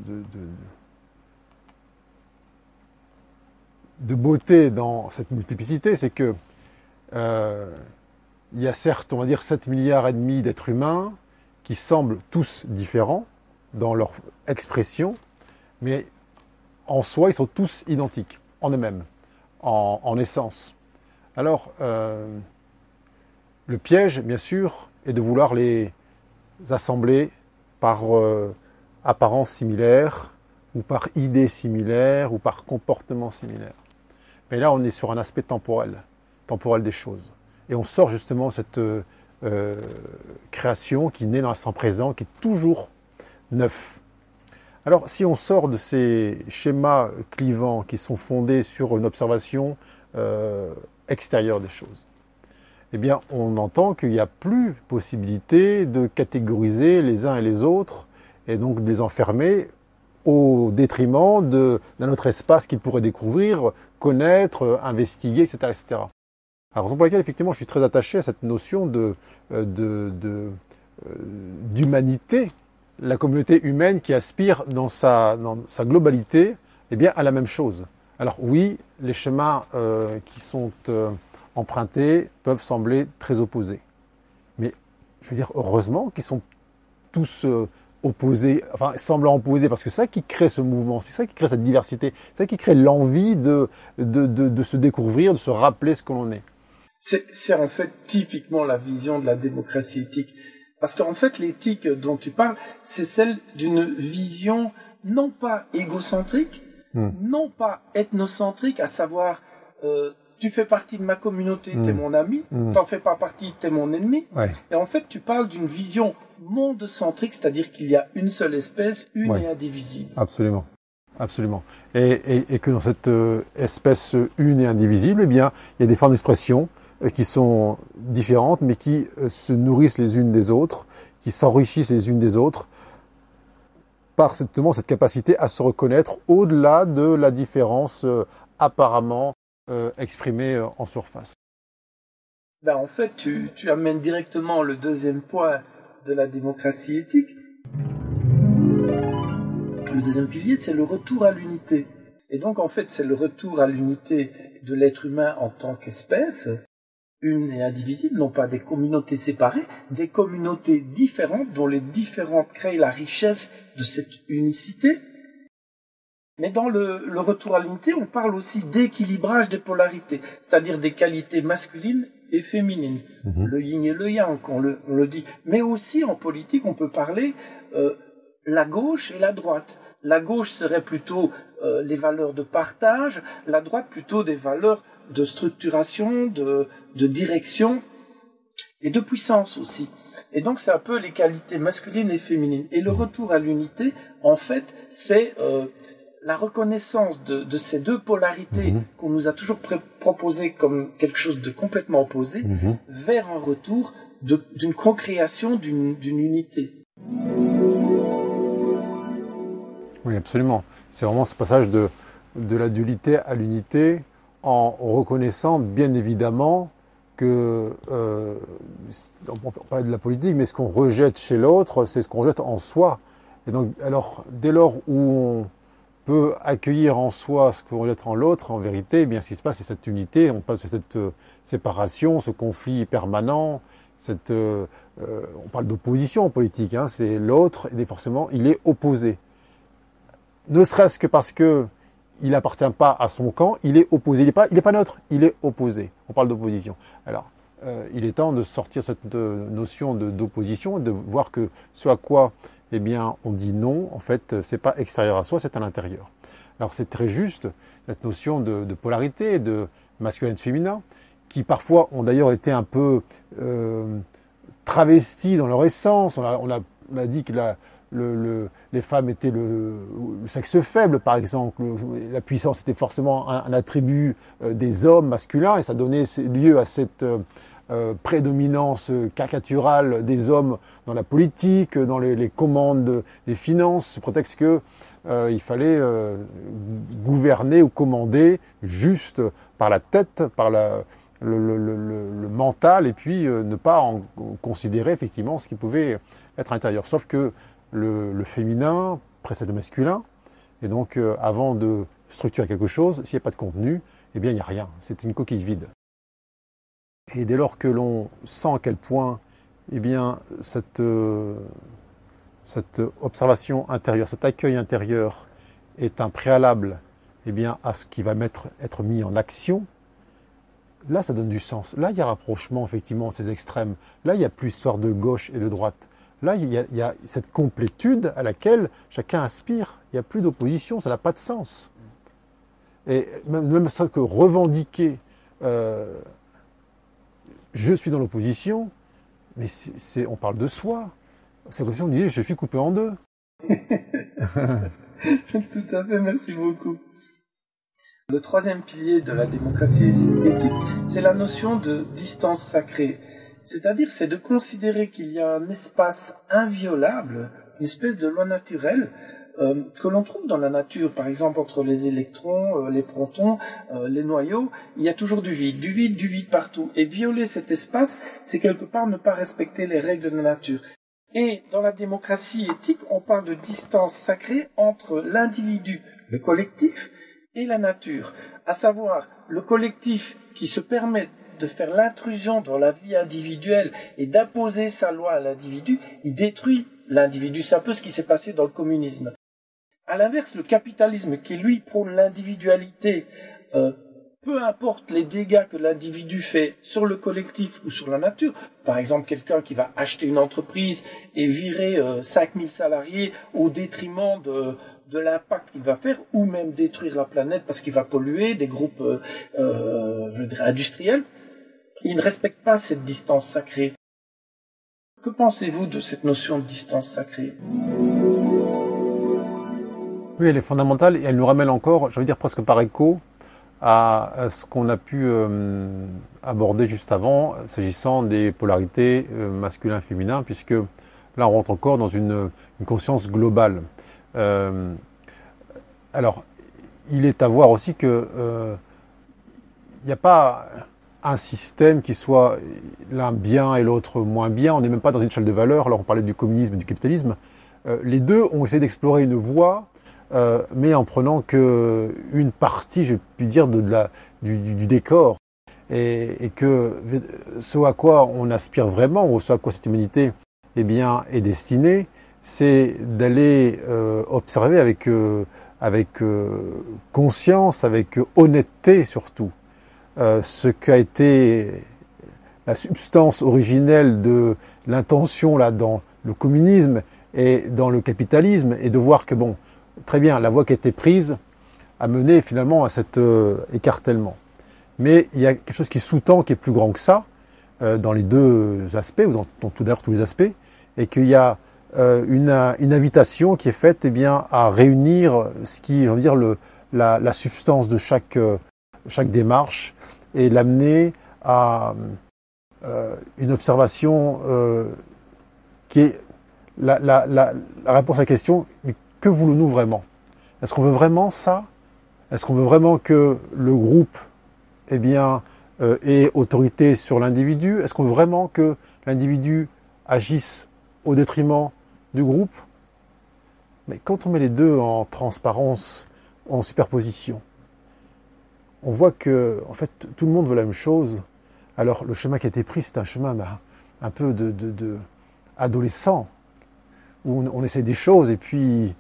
beauté dans cette multiplicité, c'est que euh, il y a certes, on va dire, 7 milliards et demi d'êtres humains qui semblent tous différents dans leur expression, mais en soi, ils sont tous identiques, en eux-mêmes, en, essence. Alors, euh, le piège, bien sûr, est de vouloir les assemblés par euh, apparence similaire, ou par idée similaire, ou par comportement similaire. Mais là, on est sur un aspect temporel, temporel des choses. Et on sort justement cette euh, euh, création qui naît dans l'instant présent, qui est toujours neuf. Alors, si on sort de ces schémas clivants qui sont fondés sur une observation extérieure des choses, eh bien, on entend qu'il n'y a plus possibilité de catégoriser les uns et les autres et donc de les enfermer au détriment d'un autre espace qu'il pourrait découvrir, connaître, investiguer, etc., etc. Alors, raison pour laquelle, effectivement, je suis très attaché à cette notion euh, euh, d'humanité, la communauté humaine qui aspire dans sa, globalité, eh bien, à la même chose. Alors oui, les chemins euh, qui sont empruntés peuvent sembler très opposés, mais je veux dire heureusement qu'ils sont tous euh, opposés, enfin semblant opposés, parce que c'est ça qui crée ce mouvement, c'est ça qui crée cette diversité, c'est ça qui crée l'envie de, de, de, de, se découvrir, de se rappeler ce que l'on est. C'est en fait typiquement la vision de la démocratie éthique. Parce qu'en fait, l'éthique dont tu parles, c'est celle d'une vision non pas égocentrique, hmm. non pas ethnocentrique, à savoir euh, tu fais partie de ma communauté, tu es hmm. mon ami, hmm. t'en fais pas partie, tu es mon ennemi. Et en fait, tu parles d'une vision monde-centrique, c'est-à-dire qu'il y a une seule espèce, une et indivisible. Absolument. Absolument. Et, et, et que dans cette euh, espèce une et indivisible, eh bien, il y a des formes d'expression euh, qui sont différentes, mais qui euh, se nourrissent les unes des autres, qui s'enrichissent les unes des autres, par cette, cette capacité à se reconnaître au-delà de la différence apparemment exprimée en surface. Ben, en fait, tu amènes directement le deuxième point de la démocratie éthique. Le deuxième pilier, c'est le retour à l'unité. Et donc, en fait, c'est le retour à l'unité de l'être humain en tant qu'espèce, une et indivisible, non pas des communautés séparées, des communautés différentes dont les différentes créent la richesse de cette unicité. Mais dans le, retour à l'unité, on parle aussi d'équilibrage des polarités, c'est-à-dire des qualités masculines et féminines, mhm. le yin et le yang, on le, on le, dit. Mais aussi en politique, on peut parler euh, la gauche et la droite. La gauche serait plutôt euh, les valeurs de partage, la droite plutôt des valeurs de structuration, de, de direction et de puissance aussi. Et donc c'est un peu les qualités masculines et féminines. Et le retour à l'unité, en fait, c'est euh, la reconnaissance de, de, ces deux polarités mhm. qu'on nous a toujours proposées comme quelque chose de complètement opposé, mhm. vers un retour d'une concréation d'une unité. Oui, absolument. C'est vraiment ce passage de, de la dualité à l'unité en reconnaissant bien évidemment que, euh, on peut parler de la politique, mais ce qu'on rejette chez l'autre, c'est ce qu'on rejette en soi. Et donc, alors, dès lors où on peut accueillir en soi ce qu'on rejette en l'autre, en vérité, eh bien, ce qui se passe, c'est cette unité, on passe de cette euh, séparation, ce conflit permanent, cette, euh, euh on parle d'opposition en politique, hein, c'est l'autre, et forcément, il est opposé ne serait-ce que parce que il n'appartient pas à son camp, il est opposé. Il n'est pas, pas neutre, il est opposé. On parle d'opposition. Alors, il est temps de sortir cette notion d'opposition, de, voir que ce à quoi, eh bien, on dit non, en fait, c'est pas extérieur à soi, c'est à l'intérieur. Alors, c'est très juste cette notion de, polarité, de masculin et de féminin, qui parfois ont d'ailleurs été un peu euh, travestis dans leur essence. On a, dit que les femmes étaient le, sexe faible, par exemple. La puissance était forcément un, attribut euh, des hommes masculins et ça donnait lieu à cette euh, euh, prédominance caricaturale des hommes dans la politique, dans les, commandes des finances, sous prétexte que il fallait gouverner ou commander juste par la tête, par la, le, le, mental, et puis ne pas en considérer effectivement ce qui pouvait être intérieur. Sauf que le, féminin précède le masculin. Et donc, euh, avant de structurer quelque chose, s'il n'y a pas de contenu, eh bien, il n'y a rien. C'est une coquille vide. Et dès lors que l'on sent à quel point, eh bien, cette, euh, cette observation intérieure, cet accueil intérieur est un préalable, eh bien, à ce qui va mettre, être mis en action, là, ça donne du sens. Là, il y a rapprochement, effectivement, de ces extrêmes. Là, il n'y a plus histoire de gauche et de droite. Là, il y, a, cette complétude à laquelle chacun aspire. Il n'y a plus d'opposition, ça n'a pas de sens. Et même, même ça que revendiquer, euh, je suis dans l'opposition, mais on parle de soi. C'est comme si on disait, je suis coupé en deux. Tout à fait, merci beaucoup. Le troisième pilier de la démocratie éthique, c'est la notion de distance sacrée. C'est-à-dire, c'est de considérer qu'il y a un espace inviolable, une espèce de loi naturelle, euh, que l'on trouve dans la nature, par exemple entre les électrons, euh, les protons, euh, les noyaux, il y a toujours du vide, du vide, du vide partout. Et violer cet espace, c'est quelque part ne pas respecter les règles de la nature. Et dans la démocratie éthique, on parle de distance sacrée entre l'individu, le collectif, et la nature, à savoir le collectif qui se permet de faire l'intrusion dans la vie individuelle et d'imposer sa loi à l'individu, il détruit l'individu. C'est un peu ce qui s'est passé dans le communisme. À l'inverse, le capitalisme qui lui prône l'individualité, euh, peu importe les dégâts que l'individu fait sur le collectif ou sur la nature, par exemple quelqu'un qui va acheter une entreprise et virer euh, 5000 salariés au détriment de, l'impact qu'il va faire, ou même détruire la planète parce qu'il va polluer des groupes euh, euh industriels, il ne respecte pas cette distance sacrée. Que pensez-vous de cette notion de distance sacrée? Oui, elle est fondamentale et elle nous ramène encore, je veux dire presque par écho, à ce qu'on a pu euh, aborder juste avant, s'agissant des polarités euh, masculin-féminin, puisque là on rentre encore dans une, conscience globale. Euh, alors, il est à voir aussi que il n'y a pas un système qui soit l'un bien et l'autre moins bien. On n'est même pas dans une échelle de valeur. Alors on parlait du communisme et du capitalisme. les deux ont essayé d'explorer une voie euh, mais en prenant que une partie, je puis dire, de, la, du, du, décor. Et, et, que ce à quoi on aspire vraiment, ou ce à quoi cette humanité eh bien, est destinée, c'est d'aller euh, observer avec, euh, avec euh, conscience, avec honnêteté surtout, euh, ce qu'a été la substance originelle de l'intention là dans le communisme et dans le capitalisme, et de voir que bon, très bien, la voie qui a été prise a mené finalement à cet euh, écartèlement. Mais il y a quelque chose qui sous-tend, qui est plus grand que ça, euh, dans les deux aspects, ou dans, tout d'ailleurs tous les aspects, et qu'il y a euh, une, invitation qui est faite eh bien, à réunir ce qui, on va dire, la, substance de chaque, chaque démarche et l'amener à une observation qui est la, réponse à la question que voulons-nous vraiment? Est-ce qu'on veut vraiment ça? Est-ce qu'on veut vraiment que le groupe eh bien, euh, ait autorité sur l'individu? Est-ce qu'on veut vraiment que l'individu agisse au détriment du groupe? Mais quand on met les deux en transparence, en superposition, on voit que en fait tout le monde veut la même chose. Alors le chemin qui a été pris, c'est un chemin ben, un peu de, adolescent où on, essaie des choses et puis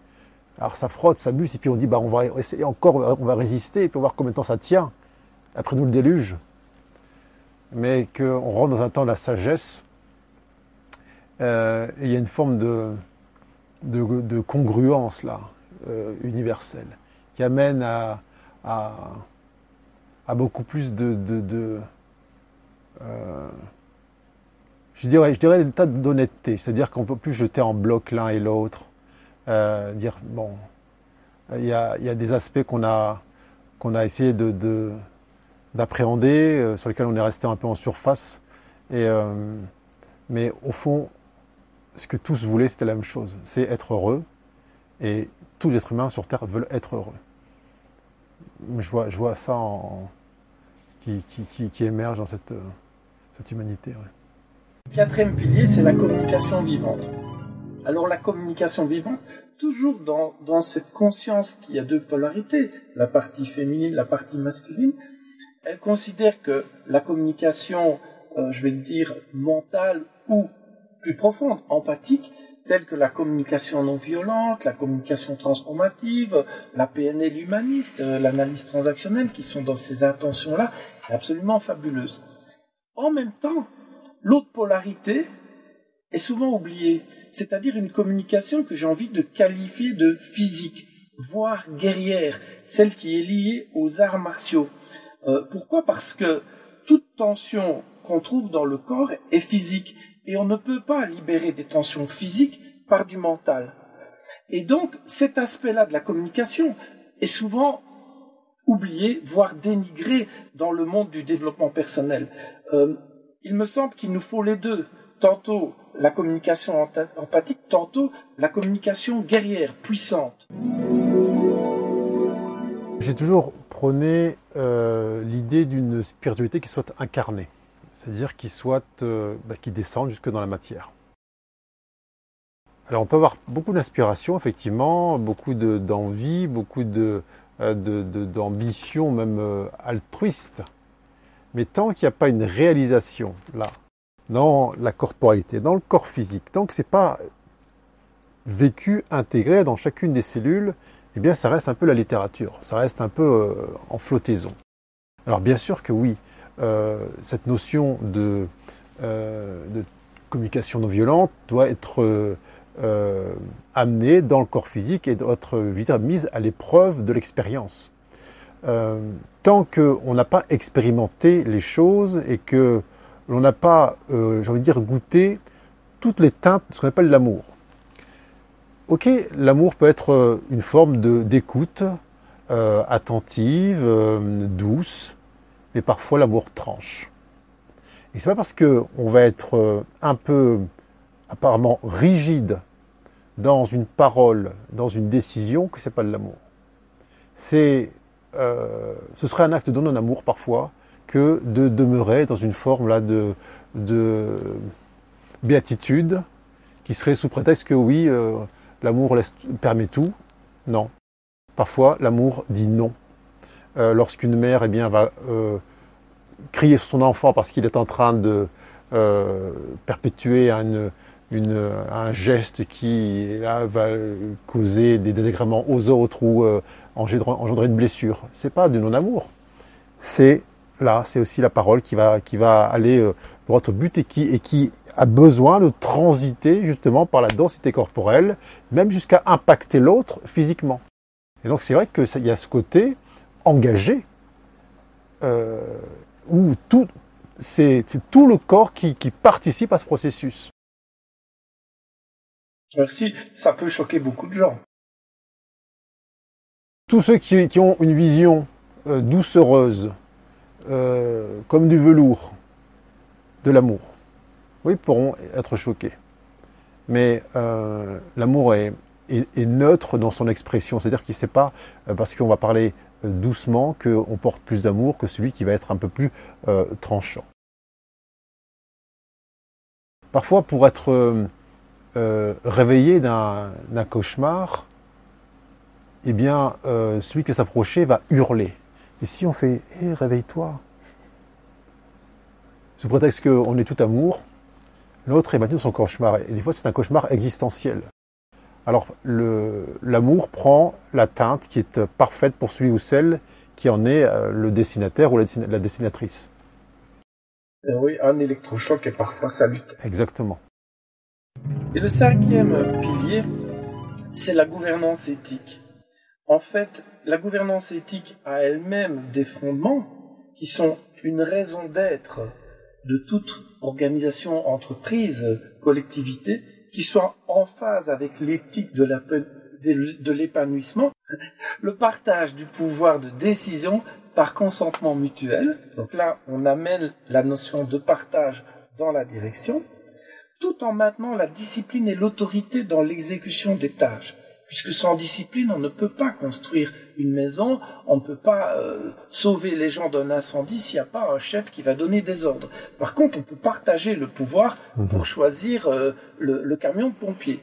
alors ça frotte, ça buse, et puis on dit bah on va essayer encore, on va résister, et puis on va voir combien de temps ça tient. Après nous le déluge. Mais qu'on rentre dans un temps de la sagesse. Euh, et il y a une forme de, congruence là, euh, universelle, qui amène à, beaucoup plus de, de, euh, je dirais, je dirais l'état d'honnêteté, c'est-à-dire qu'on peut plus jeter en bloc l'un et l'autre, euh, dire bon, il y a, y a, des aspects qu'on a qu'on a essayé de d'appréhender, euh, sur lesquels on est resté un peu en surface, et euh, mais au fond, ce que tous voulaient, c'était la même chose, c'est être heureux, et tous les êtres humains sur Terre veulent être heureux. Je vois, je vois ça qui, qui, qui, émerge dans cette, cette humanité. Ouais. Quatrième pilier, c'est la communication vivante. Alors la communication vivante, toujours dans, cette conscience qu'il y a deux polarités, la partie féminine, la partie masculine, elle considère que la communication, euh, je vais le dire, mentale ou plus profonde, empathique, telle que la communication non violente, la communication transformative, la PNL humaniste, euh, l'analyse transactionnelle, qui sont dans ces intentions-là, absolument fabuleuse. En même temps, l'autre polarité est souvent oubliée c'est-à-dire une communication que j'ai envie de qualifier de physique, voire guerrière, celle qui est liée aux arts martiaux. Euh, pourquoi? Parce que toute tension qu'on trouve dans le corps est physique, et on ne peut pas libérer des tensions physiques par du mental. Et donc cet aspect-là de la communication est souvent oublié, voire dénigré dans le monde du développement personnel. Euh, il me semble qu'il nous faut les deux, tantôt la communication empathique, tantôt la communication guerrière, puissante. J'ai toujours prôné euh, l'idée d'une spiritualité qui soit incarnée, c'est-à-dire qui soit, euh, bah, qui descende jusque dans la matière. Alors on peut avoir beaucoup d'inspiration, effectivement, beaucoup d'envie, beaucoup euh, d'ambition, même altruiste. Mais tant qu'il n'y a pas une réalisation là, dans la corporalité, dans le corps physique, tant que c'est pas vécu, intégré dans chacune des cellules, eh bien ça reste un peu la littérature, ça reste un peu euh, en flottaison. Alors bien sûr que oui, cette notion de, de communication non violente doit être euh, amenée dans le corps physique et d'être mise à l'épreuve de l'expérience. Euh, tant qu'on n'a pas expérimenté les choses et que l'on n'a pas, euh, j'ai envie de dire, goûté toutes les teintes de ce qu'on appelle l'amour. Ok, l'amour peut être euh, une forme d'écoute euh, attentive, douce, mais parfois l'amour tranche. Et c'est pas parce qu'on va être un peu apparemment rigide dans une parole, dans une décision, que c'est pas de l'amour. C'est, ce serait un acte de non-amour parfois que de demeurer dans une forme là de, de béatitude qui serait sous prétexte que oui, euh, l'amour permet tout. Non. Parfois, l'amour dit non. Euh, lorsqu'une mère eh bien, va euh, crier sur son enfant parce qu'il est en train de perpétuer un geste qui là, va causer des désagréments aux autres ou euh, engendrer une blessure. C'est pas du non-amour. C'est là, c'est aussi la parole qui va, qui va aller euh, droit au but et qui, et qui a besoin de transiter justement par la densité corporelle, même jusqu'à impacter l'autre physiquement. Et donc c'est vrai qu'il y a ce côté engagé euh, où tout, c'est tout le corps qui, qui participe à ce processus. Merci, ça peut choquer beaucoup de gens. Tous ceux qui, ont une vision euh, doucereuse, euh, comme du velours, de l'amour, oui, pourront être choqués. Mais euh, l'amour est, neutre dans son expression, c'est-à-dire qu'il ne sait pas, parce qu'on va parler doucement, qu'on porte plus d'amour que celui qui va être un peu plus tranchant. Parfois, pour être euh, réveillé d'un cauchemar, eh bien, euh, celui qui s'approchait va hurler. Et si on fait Hé, réveille-toi Sous prétexte qu'on est tout amour, l'autre est maintenu dans son cauchemar. Et des fois, c'est un cauchemar existentiel. Alors, l'amour prend la teinte qui est parfaite pour celui ou celle qui en est euh, le destinataire ou la, destinatrice. oui, un électrochoc est parfois salutaire. Exactement. Et le cinquième pilier, c'est la gouvernance éthique. En fait, la gouvernance éthique a elle-même des fondements qui sont une raison d'être de toute organisation, entreprise, collectivité, qui soit en phase avec l'éthique de l'épanouissement, le partage du pouvoir de décision par consentement mutuel. Donc là, on amène la notion de partage dans la direction tout en maintenant la discipline et l'autorité dans l'exécution des tâches. Puisque sans discipline, on ne peut pas construire une maison, on ne peut pas euh, sauver les gens d'un incendie s'il n'y a pas un chef qui va donner des ordres. Par contre, on peut partager le pouvoir mhm. pour choisir euh, le, camion de pompier.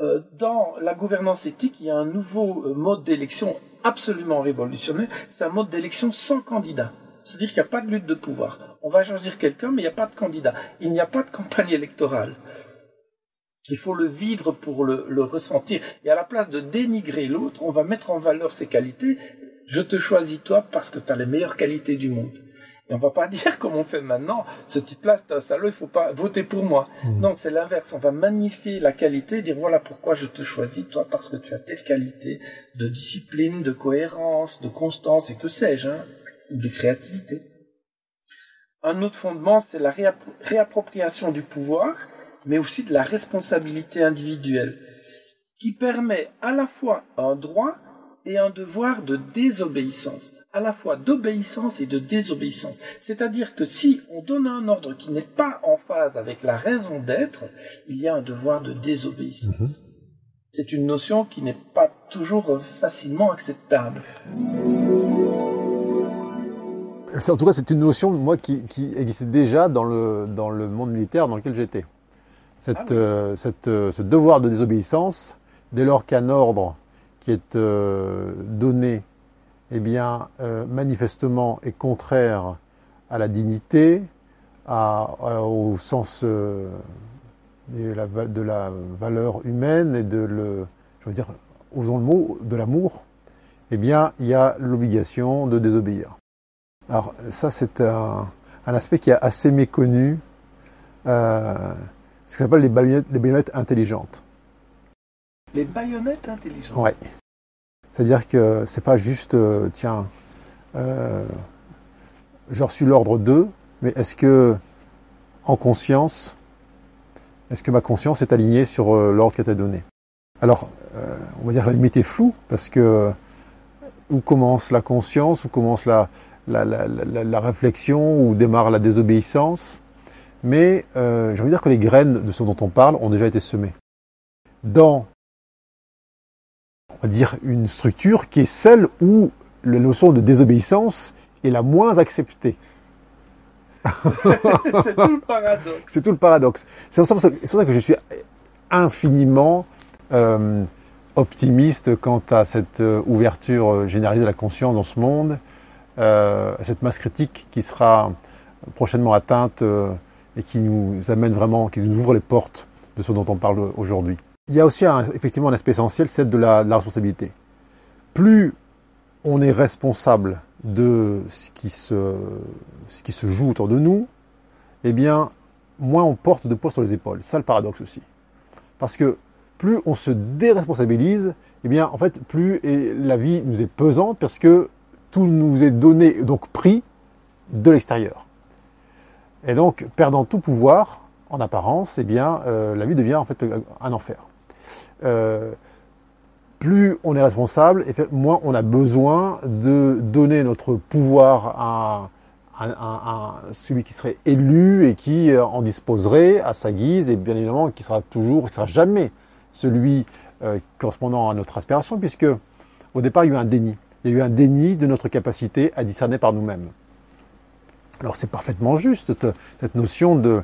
Euh, dans la gouvernance éthique, il y a un nouveau mode d'élection absolument révolutionnaire, c'est un mode d'élection sans candidat. C'est-à-dire qu'il n'y a pas de lutte de pouvoir. On va choisir quelqu'un, mais il n'y a pas de candidat. Il n'y a pas de campagne électorale. Il faut le vivre pour le, ressentir. Et à la place de dénigrer l'autre, on va mettre en valeur ses qualités. Je te choisis toi parce que tu as les meilleures qualités du monde. Et on va pas dire comme on fait maintenant, ce type-là c'est un salaud, il faut pas voter pour moi. Mmh. Non, c'est l'inverse. On va magnifier la qualité, dire voilà pourquoi je te choisis toi parce que tu as telle qualité de discipline, de cohérence, de constance et que sais-je. Hein de créativité. Un autre fondement, c'est la réappropriation du pouvoir, mais aussi de la responsabilité individuelle, qui permet à la fois un droit et un devoir de désobéissance, à la fois d'obéissance et de désobéissance. C'est-à-dire que si on donne un ordre qui n'est pas en phase avec la raison d'être, il y a un devoir de désobéissance. Mhm. C'est une notion qui n'est pas toujours facilement acceptable. En tout cas, c'est une notion, moi, qui, existait déjà dans le, dans le monde militaire dans lequel j'étais. Cette, ah euh, euh, ce devoir de désobéissance, dès lors qu'un ordre qui est euh, donné, eh bien, manifestement est contraire à la dignité, au sens de la, de la, valeur humaine et de le, je veux dire, osons le mot, de l'amour, eh bien, il y a l'obligation de désobéir. Alors ça, c'est un, aspect qui est assez méconnu, euh, ce qu'on appelle les baïonnettes, les baïonnettes intelligentes. Les baïonnettes intelligentes Oui. C'est-à-dire que c'est pas juste, euh, tiens, euh, j'ai reçu l'ordre 2, mais est-ce que, en conscience, est-ce que ma conscience est alignée sur euh, l'ordre qu'elle t'a donné? Alors, on va dire que la limite est floue, parce que où commence la conscience, où commence la, la, réflexion où démarre la désobéissance? Mais euh, j'ai envie de dire que les graines de ce dont on parle ont déjà été semées. Dans, on va dire, une structure qui est celle où la notion de désobéissance est la moins acceptée. c'est tout le paradoxe. C'est tout le paradoxe. C'est pour, ça que je suis infiniment euh, optimiste quant à cette euh, ouverture généralisée de la conscience dans ce monde euh, cette masse critique qui sera prochainement atteinte euh, et qui nous amène vraiment, qui nous ouvre les portes de ce dont on parle aujourd'hui. Il y a aussi effectivement un aspect essentiel, celle de la, responsabilité. Plus on est responsable de ce qui, se, ce qui se joue autour de nous, eh bien, moins on porte de poids sur les épaules. C'est ça le paradoxe aussi. Parce que plus on se déresponsabilise, eh bien, en fait, plus la vie nous est pesante parce que tout nous est donné, donc pris de l'extérieur. Et donc, perdant tout pouvoir, en apparence, eh bien, euh, la vie devient en fait un enfer. Euh, plus on est responsable, moins on a besoin de donner notre pouvoir à, celui qui serait élu et qui euh, en disposerait à sa guise, et bien évidemment qui sera toujours, qui sera jamais celui correspondant à notre aspiration, puisque au départ il y a eu un déni il y a eu un déni de notre capacité à discerner par nous-mêmes. Alors c'est parfaitement juste, cette notion de,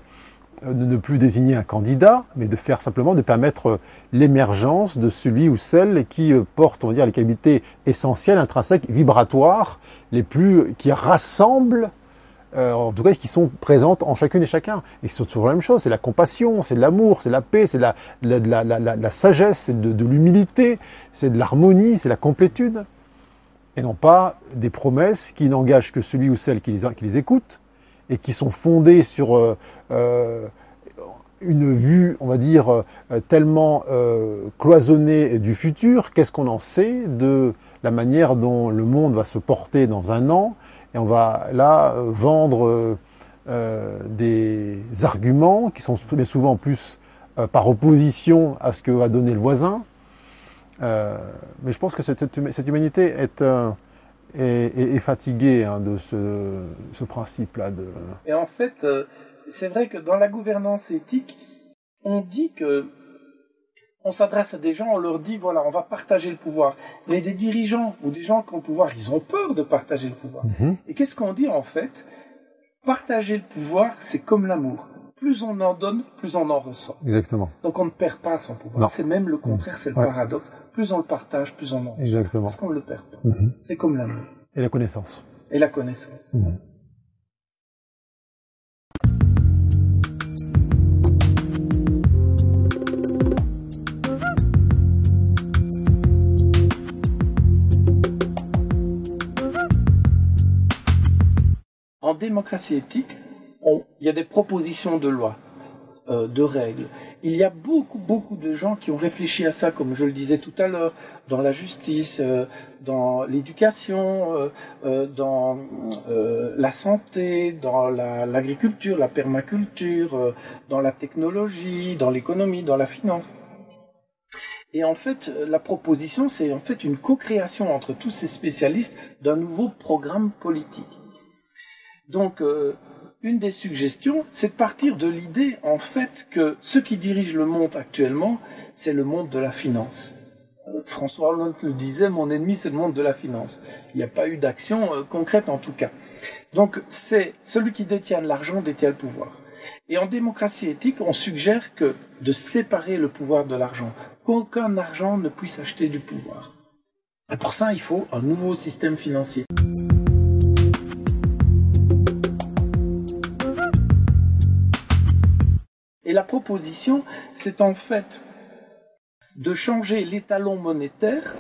ne plus désigner un candidat, mais de faire simplement, de permettre l'émergence de celui ou celle qui porte, on va dire, les qualités essentielles, intrinsèques, vibratoires, les plus, qui rassemblent, euh, en tout cas, qui sont présentes en chacune et chacun. Et c'est toujours la même chose, c'est la compassion, c'est de l'amour, c'est la paix, c'est de la, la, sagesse, c'est de, de l'humilité, c'est de l'harmonie, c'est la complétude et non pas des promesses qui n'engagent que celui ou celle qui les, qui les écoute et qui sont fondées sur euh, euh une vue, on va dire, euh, tellement cloisonnée du futur. Qu'est-ce qu'on en sait de la manière dont le monde va se porter dans un an? Et on va là vendre des arguments qui sont souvent plus par opposition à ce que va donner le voisin euh, mais je pense que cette, cette humanité est, euh, est, est, fatiguée hein, de ce, ce principe-là. De... Et en fait, euh, c'est vrai que dans la gouvernance éthique, on dit que on s'adresse à des gens, on leur dit voilà, on va partager le pouvoir. Mais des dirigeants ou des gens qui ont le pouvoir, ils ont peur de partager le pouvoir. Mm-hmm. Et qu'est-ce qu'on dit en fait? Partager le pouvoir, c'est comme l'amour plus on en donne, plus on en ressent. Exactement. Donc on ne perd pas son pouvoir. C'est même le contraire, c'est le paradoxe. Plus on le partage, plus on en ressent. Exactement. Parce qu'on ne le perd pas. Mhm. C'est comme l'amour. Et la connaissance. Et la connaissance. Mhm. En démocratie éthique, il y a des propositions de loi, euh, de règles. Il y a beaucoup, beaucoup de gens qui ont réfléchi à ça, comme je le disais tout à l'heure, dans la justice, euh, dans l'éducation, euh, dans la santé, dans l'agriculture, la, permaculture, dans la technologie, dans l'économie, dans la finance. Et en fait, la proposition, c'est en fait une co-création entre tous ces spécialistes d'un nouveau programme politique. Donc, euh, une des suggestions, c'est de partir de l'idée, en fait, que ce qui dirige le monde actuellement, c'est le monde de la finance. Euh, François Hollande le disait, mon ennemi, c'est le monde de la finance. Il n'y a pas eu d'action euh, concrète, en tout cas. Donc, c'est celui qui détient l'argent détient le pouvoir. Et en démocratie éthique, on suggère que de séparer le pouvoir de l'argent, qu'aucun argent ne puisse acheter du pouvoir. Et pour ça, il faut un nouveau système financier. La proposition, c'est en fait de changer l'étalon monétaire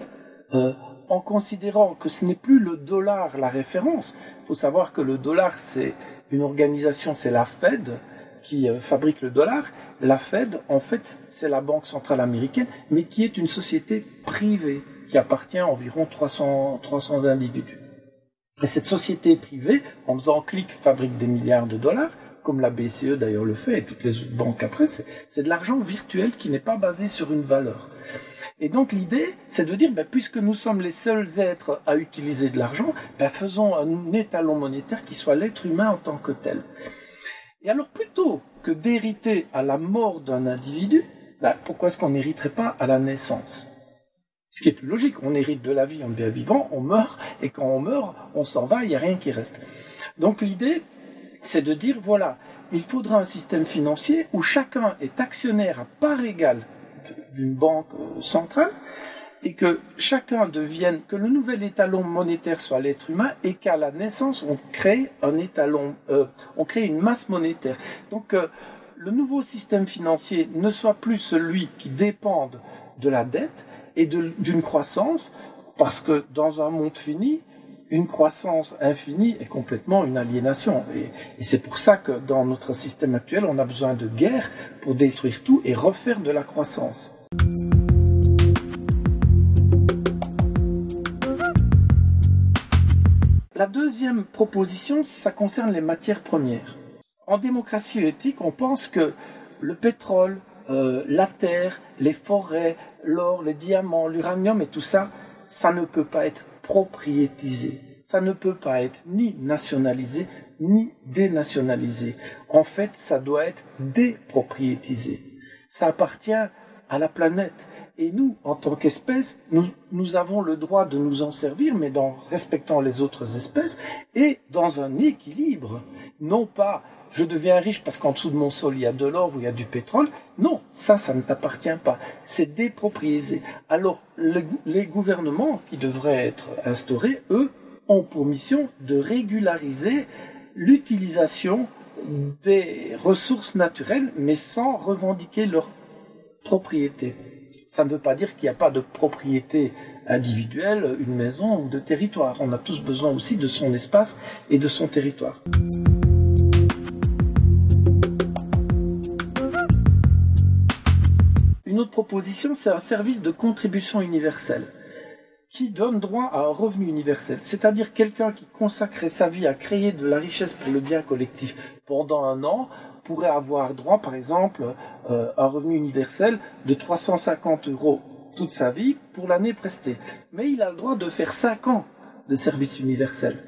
euh, en considérant que ce n'est plus le dollar la référence. Il faut savoir que le dollar, c'est une organisation, c'est la Fed, qui euh, fabrique le dollar. La Fed, en fait, c'est la Banque centrale américaine, mais qui est une société privée qui appartient à environ 300, 300 individus. Et cette société privée, en faisant clic, fabrique des milliards de dollars, comme la BCE d'ailleurs le fait, et toutes les autres banques après, c'est de l'argent virtuel qui n'est pas basé sur une valeur. Et donc l'idée, c'est de dire, ben, puisque nous sommes les seuls êtres à utiliser de l'argent, ben, faisons un étalon monétaire qui soit l'être humain en tant que tel. Et alors plutôt que d'hériter à la mort d'un individu, bah, pourquoi est-ce qu'on n'hériterait pas à la naissance? Ce qui est plus logique, on hérite de la vie, on devient vivant, on meurt, et quand on meurt, on s'en va, il n'y a rien qui reste. Donc l'idée, c'est de dire, voilà, il faudra un système financier où chacun est actionnaire à part égale d'une banque euh, centrale, et que chacun devienne, que le nouvel étalon monétaire soit l'être humain et qu'à la naissance on crée un étalon, euh, on crée une masse monétaire. Donc euh, le nouveau système financier ne soit plus celui qui dépende de la dette et d'une croissance, parce que dans un monde fini, une croissance infinie est complètement une aliénation. Et, c'est pour ça que dans notre système actuel, on a besoin de guerre pour détruire tout et refaire de la croissance. La deuxième proposition, ça concerne les matières premières. En démocratie éthique, on pense que le pétrole, euh, la terre, les forêts, l'or, les diamants, l'uranium et tout ça, ça ne peut pas être propriétisé. Ça ne peut pas être ni nationalisé, ni dénationalisé. En fait, ça doit être dépropriétisé. Ça appartient à la planète. Et nous, en tant qu'espèce, nous, avons le droit de nous en servir, mais en respectant les autres espèces et dans un équilibre. Non pas je deviens riche parce qu'en dessous de mon sol il y a de l'or ou il y a du pétrole. Non, ça, ça ne t'appartient pas. C'est déproprié. Alors, les gouvernements qui devraient être instaurés, eux, ont pour mission de régulariser l'utilisation des ressources naturelles, mais sans revendiquer leur propriété. Ça ne veut pas dire qu'il n'y a pas de propriété individuelle, une maison ou de territoire. On a tous besoin aussi de son espace et de son territoire. Une autre proposition, c'est un service de contribution universelle qui donne droit à un revenu universel, c'est-à-dire quelqu'un qui consacrait sa vie à créer de la richesse pour le bien collectif pendant un an pourrait avoir droit, par exemple, euh, à un revenu universel de 350 euros toute sa vie pour l'année prestée. Mais il a le droit de faire 5 ans de service universel.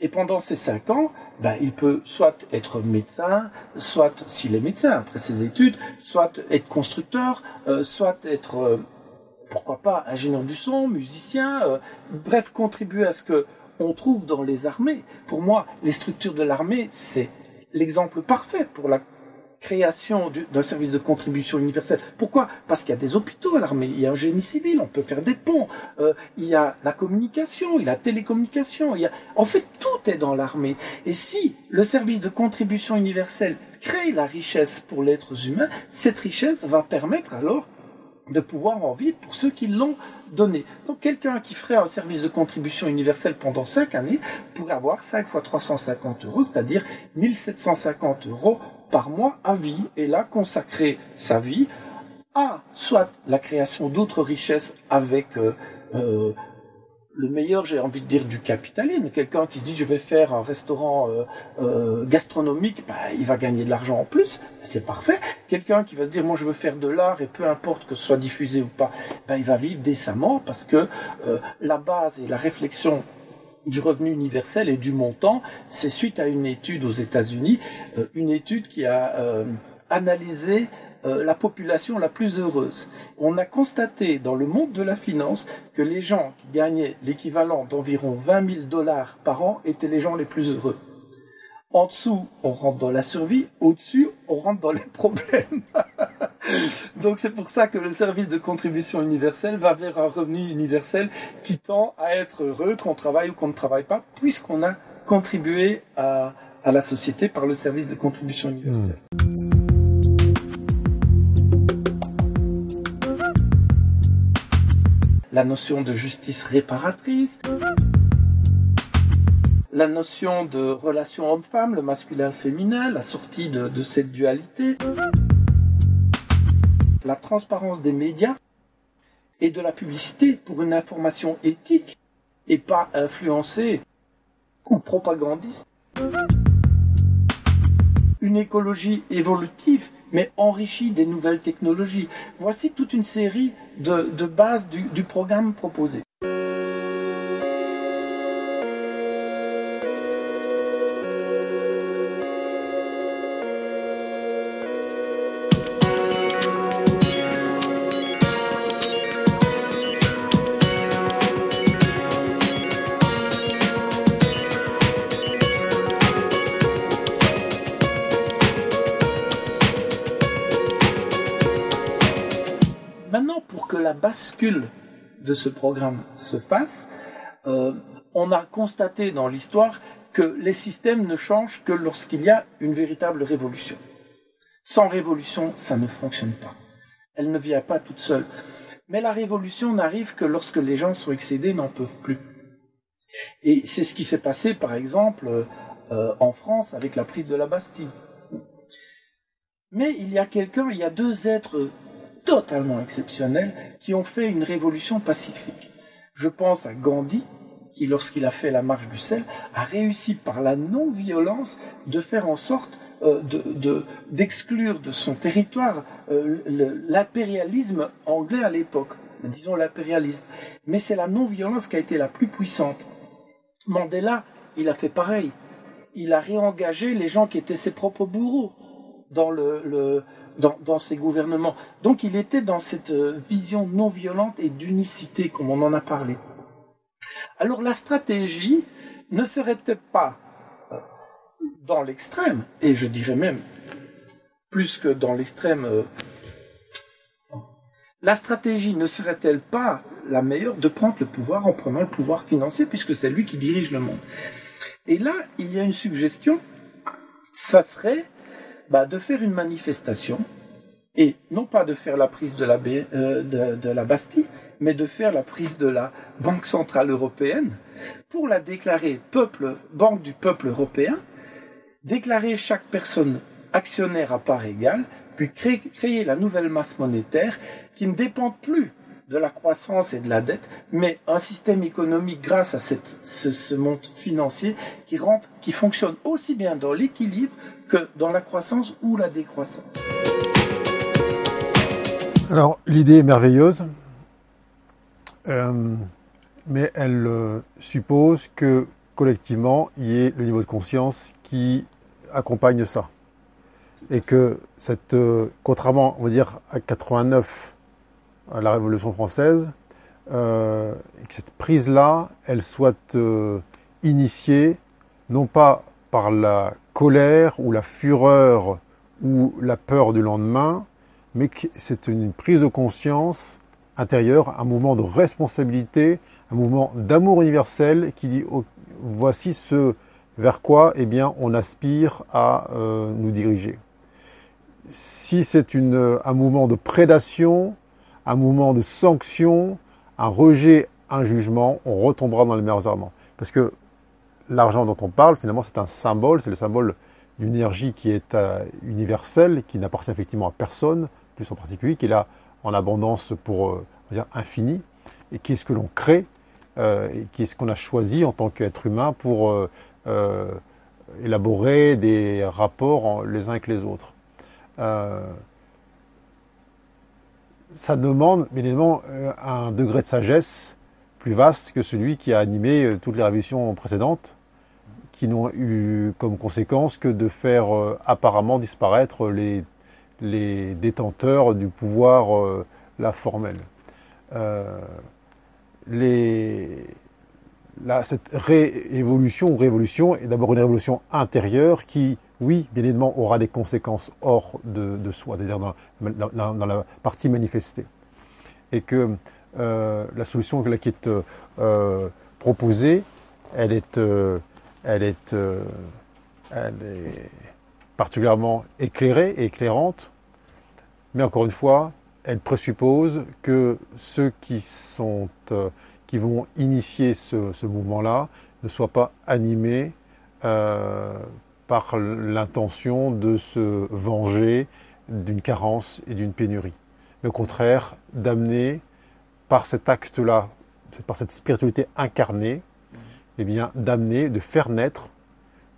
Et pendant ces 5 ans, ben, il peut soit être médecin, soit, s'il est médecin après ses études, soit être constructeur, euh, soit être, euh, pourquoi pas, ingénieur du son, musicien, bref, contribuer à ce que on trouve dans les armées. Pour moi, les structures de l'armée, c'est l'exemple parfait pour la création d'un service de contribution universelle. Pourquoi? Parce qu'il y a des hôpitaux à l'armée, il y a un génie civil, on peut faire des ponts, euh, il y a la communication, il y a la télécommunication, il y a... en fait tout est dans l'armée. Et si le service de contribution universelle crée la richesse pour l'être humain, cette richesse va permettre alors de pouvoir en vivre pour ceux qui l'ont donné. Donc quelqu'un qui ferait un service de contribution universelle pendant 5 années pourrait avoir 5 fois 350 euros, c'est-à-dire 1750 euros par mois à vie, et là consacrer sa vie à soit la création d'autres richesses avec euh, euh, le meilleur, j'ai envie de dire, du capitalisme. Quelqu'un qui se dit je vais faire un restaurant euh, euh, gastronomique, bah, il va gagner de l'argent en plus, c'est parfait. Quelqu'un qui va se dire moi je veux faire de l'art et peu importe que ce soit diffusé ou pas, bah, il va vivre décemment parce que euh, la base et la réflexion du revenu universel et du montant, c'est suite à une étude aux États-Unis, une étude qui a analysé euh, la population la plus heureuse. On a constaté dans le monde de la finance que les gens qui gagnaient l'équivalent d'environ 20 000 dollars par an étaient les gens les plus heureux. En dessous, on rentre dans la survie. Au-dessus, on rentre dans les problèmes. Donc c'est pour ça que le service de contribution universelle va vers un revenu universel qui tend à être heureux qu'on travaille ou qu'on ne travaille pas, puisqu'on a contribué à, la société par le service de contribution universelle. Hmm. La notion de justice réparatrice, la notion de relation homme-femme, le masculin-féminin, la sortie de, de cette dualité, la transparence des médias et de la publicité pour une information éthique et pas influencée ou propagandiste. Une écologie évolutive mais enrichi des nouvelles technologies. Voici toute une série de, bases du, du programme proposé. De ce programme se fasse, euh, on a constaté dans l'histoire que les systèmes ne changent que lorsqu'il y a une véritable révolution. Sans révolution, ça ne fonctionne pas. Elle ne vient pas toute seule. Mais la révolution n'arrive que lorsque les gens sont excédés, n'en peuvent plus. Et c'est ce qui s'est passé, par exemple, euh, en France avec la prise de la Bastille. Mais il y a quelqu'un, il y a deux êtres totalement exceptionnels qui ont fait une révolution pacifique. Je pense à Gandhi, qui, lorsqu'il a fait la marche du sel, a réussi par la non-violence de faire en sorte euh, d'exclure de, son territoire euh, l'impérialisme anglais à l'époque, disons l'impérialisme. Mais c'est la non-violence qui a été la plus puissante. Mandela, il a fait pareil. Il a réengagé les gens qui étaient ses propres bourreaux dans le, dans, ces gouvernements. Donc il était dans cette euh, vision non violente et d'unicité, comme on en a parlé. Alors la stratégie ne serait-elle pas euh, dans l'extrême, et je dirais même plus que dans l'extrême, euh, la stratégie ne serait-elle pas la meilleure de prendre le pouvoir en prenant le pouvoir financier, puisque c'est lui qui dirige le monde? Et là, il y a une suggestion, ça serait bah, de faire une manifestation et non pas de faire la prise de la, euh, de, la, Bastille, mais de faire la prise de la Banque centrale européenne pour la déclarer peuple, banque du peuple européen, déclarer chaque personne actionnaire à part égale, puis créer, la nouvelle masse monétaire qui ne dépend plus de la croissance et de la dette, mais un système économique grâce à ce, ce monde financier qui rentre, qui fonctionne aussi bien dans l'équilibre que dans la croissance ou la décroissance. Alors, l'idée est merveilleuse, euh, mais elle euh, suppose que collectivement, il y ait le niveau de conscience qui accompagne ça. Et que cette, euh, contrairement, on va dire, à 89, à la Révolution française, que cette prise-là, elle soit initiée non pas par la colère ou la fureur ou la peur du lendemain, mais c'est une prise de conscience intérieure, un mouvement de responsabilité, un mouvement d'amour universel qui dit oh, voici ce vers quoi eh bien, on aspire à euh, nous diriger. Si c'est un mouvement de prédation, un mouvement de sanction, un rejet, un jugement, on retombera dans les meilleurs armements. Parce que l'argent dont on parle, finalement, c'est un symbole, c'est le symbole d'une énergie qui est euh, universelle, qui n'appartient effectivement à personne, plus en particulier, qui est là en abondance pour euh, dire infini, et qui est ce que l'on crée euh, qui est ce qu'on a choisi en tant qu'être humain pour élaborer des rapports les uns avec les autres. ça demande bien évidemment un degré de sagesse plus vaste que celui qui a animé toutes les révolutions précédentes, qui n'ont eu comme conséquence que de faire apparemment disparaître les, détenteurs du pouvoir la formel les, cette réévolution ou révolution est d'abord une révolution intérieure qui, oui, bien évidemment, aura des conséquences hors de, soi, c'est-à-dire dans, la partie manifestée. Et que euh, la solution qui est euh, proposée, elle est, euh, elle, est, elle est particulièrement éclairée et éclairante, mais encore une fois, elle présuppose que ceux qui sont euh, qui vont initier ce, mouvement-là ne soient pas animés euh, par l'intention de se venger d'une carence et d'une pénurie, mais au contraire d'amener par cet acte-là, par cette spiritualité incarnée, eh bien d'amener, de faire naître,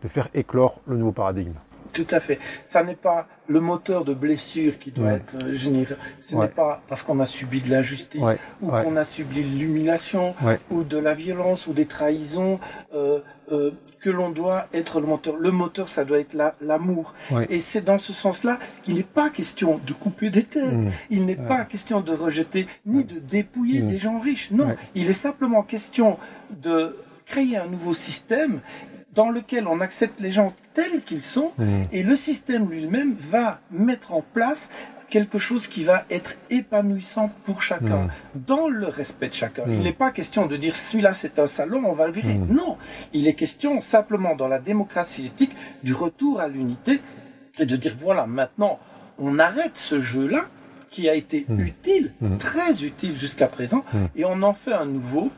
de faire éclore le nouveau paradigme. Tout à fait. Ça n'est pas le moteur de blessure qui doit être euh, généré. Ce n'est pas parce qu'on a subi de l'injustice ou qu'on a subi l'humiliation ou de la violence ou des trahisons euh, euh, que l'on doit être le moteur. Le moteur, ça doit être l'amour. Et c'est dans ce sens-là qu'il n'est pas question de couper des têtes. Mm. Il n'est pas question de rejeter ni de dépouiller mm. des gens riches. Non, il est simplement question de créer un nouveau système dans lequel on accepte les gens tels qu'ils sont, mmh. et le système lui-même va mettre en place quelque chose qui va être épanouissant pour chacun, mmh. dans le respect de chacun. Il n'est pas question de dire celui-là c'est un salon, on va le virer. Non, il est question simplement dans la démocratie éthique du retour à l'unité et de dire voilà, maintenant on arrête ce jeu-là qui a été utile, très utile jusqu'à présent, et on en fait un nouveau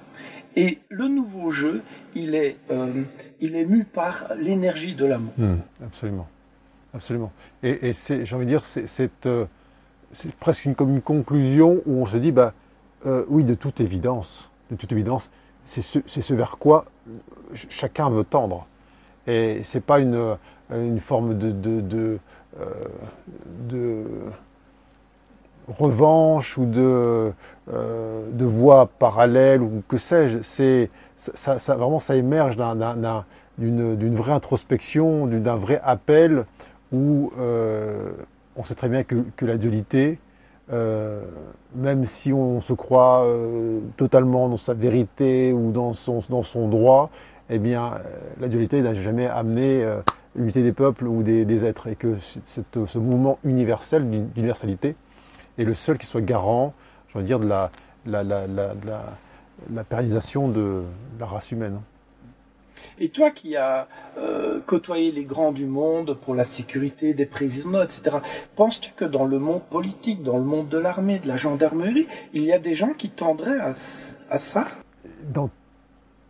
et le nouveau jeu, il est, euh, il est mu par l'énergie de l'amour. Hmm, absolument, absolument. Et, et c'est, j'ai envie de dire, c'est, euh, c'est, presque une, comme une conclusion où on se dit, bah, euh, oui, de toute évidence, de toute évidence, c'est ce, c'est ce vers quoi chacun veut tendre. Et c'est pas une, une forme de, de, de, de revanche ou de, euh, de voie parallèle ou que sais-je. C'est ça, ça, vraiment ça émerge d'une vraie introspection, d'un vrai appel où euh, on sait très bien que, que la dualité, euh, même si on se croit euh, totalement dans sa vérité ou dans son, dans son droit, eh bien, la dualité n'a jamais amené l'unité des peuples ou des, des, êtres, et que cette, ce mouvement universel, d'universalité, et le seul qui soit garant, je veux dire, de la, la, la, la, la pérennisation de la race humaine. Et toi qui as euh, côtoyé les grands du monde pour la sécurité des présidents, etc., penses-tu que dans le monde politique, dans le monde de l'armée, de la gendarmerie, il y a des gens qui tendraient à, à ça? Dans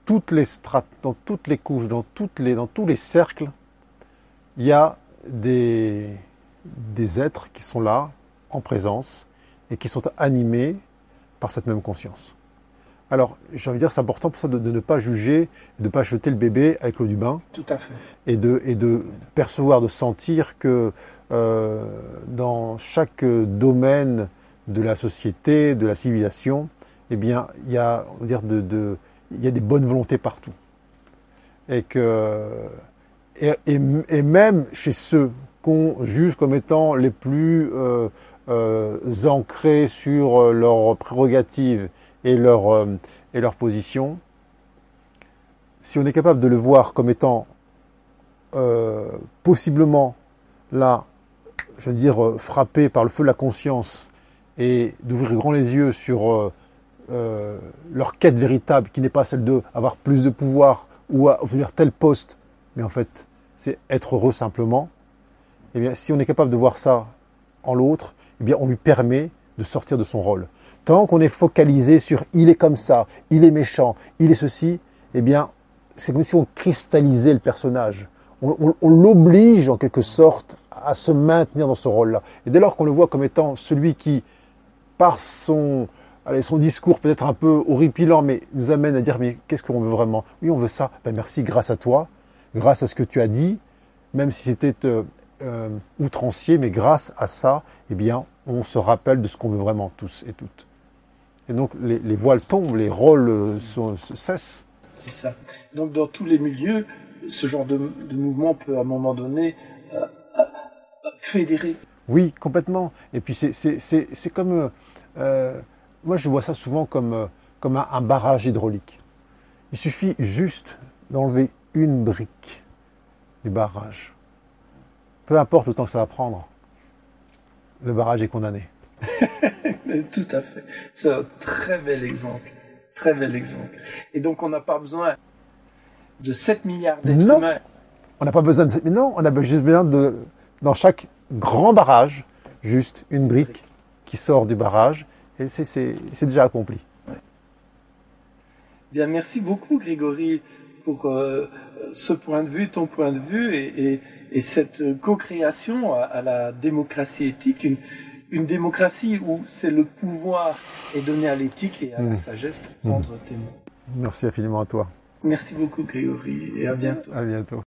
toutes les strates, dans toutes les couches, dans, toutes les, dans tous les cercles, il y a des, des êtres qui sont là, en présence et qui sont animés par cette même conscience. Alors, j'ai envie de dire, c'est important pour ça de, ne pas juger, de ne pas jeter le bébé avec l'eau du bain. Tout à fait. Et de, et de percevoir, de sentir que euh, dans chaque domaine de la société, de la civilisation, eh bien, il y a, on va dire, de, de, il y a des bonnes volontés partout. Et que, et, et, même chez ceux qu'on juge comme étant les plus euh, euh, ancrés sur euh, leurs prérogatives et leur, euh, et leur position, si on est capable de le voir comme étant possiblement là, je veux dire, frappé par le feu de la conscience et d'ouvrir grand les yeux sur leur quête véritable qui n'est pas celle de avoir plus de pouvoir ou à obtenir tel poste, mais en fait c'est être heureux simplement, eh bien si on est capable de voir ça en l'autre, eh bien, on lui permet de sortir de son rôle. Tant qu'on est focalisé sur il est comme ça, il est méchant, il est ceci, eh bien, c'est comme si on cristallisait le personnage. On, l'oblige en quelque sorte à se maintenir dans ce rôle-là. Et dès lors qu'on le voit comme étant celui qui, par son, allez, son discours peut-être un peu horripilant, mais nous amène à dire, mais qu'est-ce qu'on veut vraiment? Oui, on veut ça. Ben merci, grâce à toi, grâce à ce que tu as dit, même si c'était euh, outrancier, mais grâce à ça, eh bien, on se rappelle de ce qu'on veut vraiment tous et toutes. Et donc, les, les voiles tombent, les rôles euh, cessent. C'est ça. Donc dans tous les milieux, ce genre de, de mouvement peut à un moment donné euh, fédérer. Oui, complètement. Et puis c'est comme euh, moi je vois ça souvent comme comme un, un barrage hydraulique. Il suffit juste d'enlever une brique du barrage. Peu importe le temps que ça va prendre, le barrage est condamné. Tout à fait. C'est un très bel exemple. Très bel exemple. Et donc on n'a pas besoin de 7 milliards d'êtres Non. humains. On n'a pas besoin de mais non, on a juste besoin de dans chaque grand barrage juste une brique qui sort du barrage et c'est c'est c'est déjà accompli. Bien, merci beaucoup Grégory pour euh, ce point de vue, ton point de vue et, et, et cette co-création à, à la démocratie éthique, une, une démocratie où c'est le pouvoir est donné à l'éthique et à la Mm. sagesse pour prendre tes mots. Merci infiniment à toi. Merci beaucoup Grégory et à bientôt. À bientôt.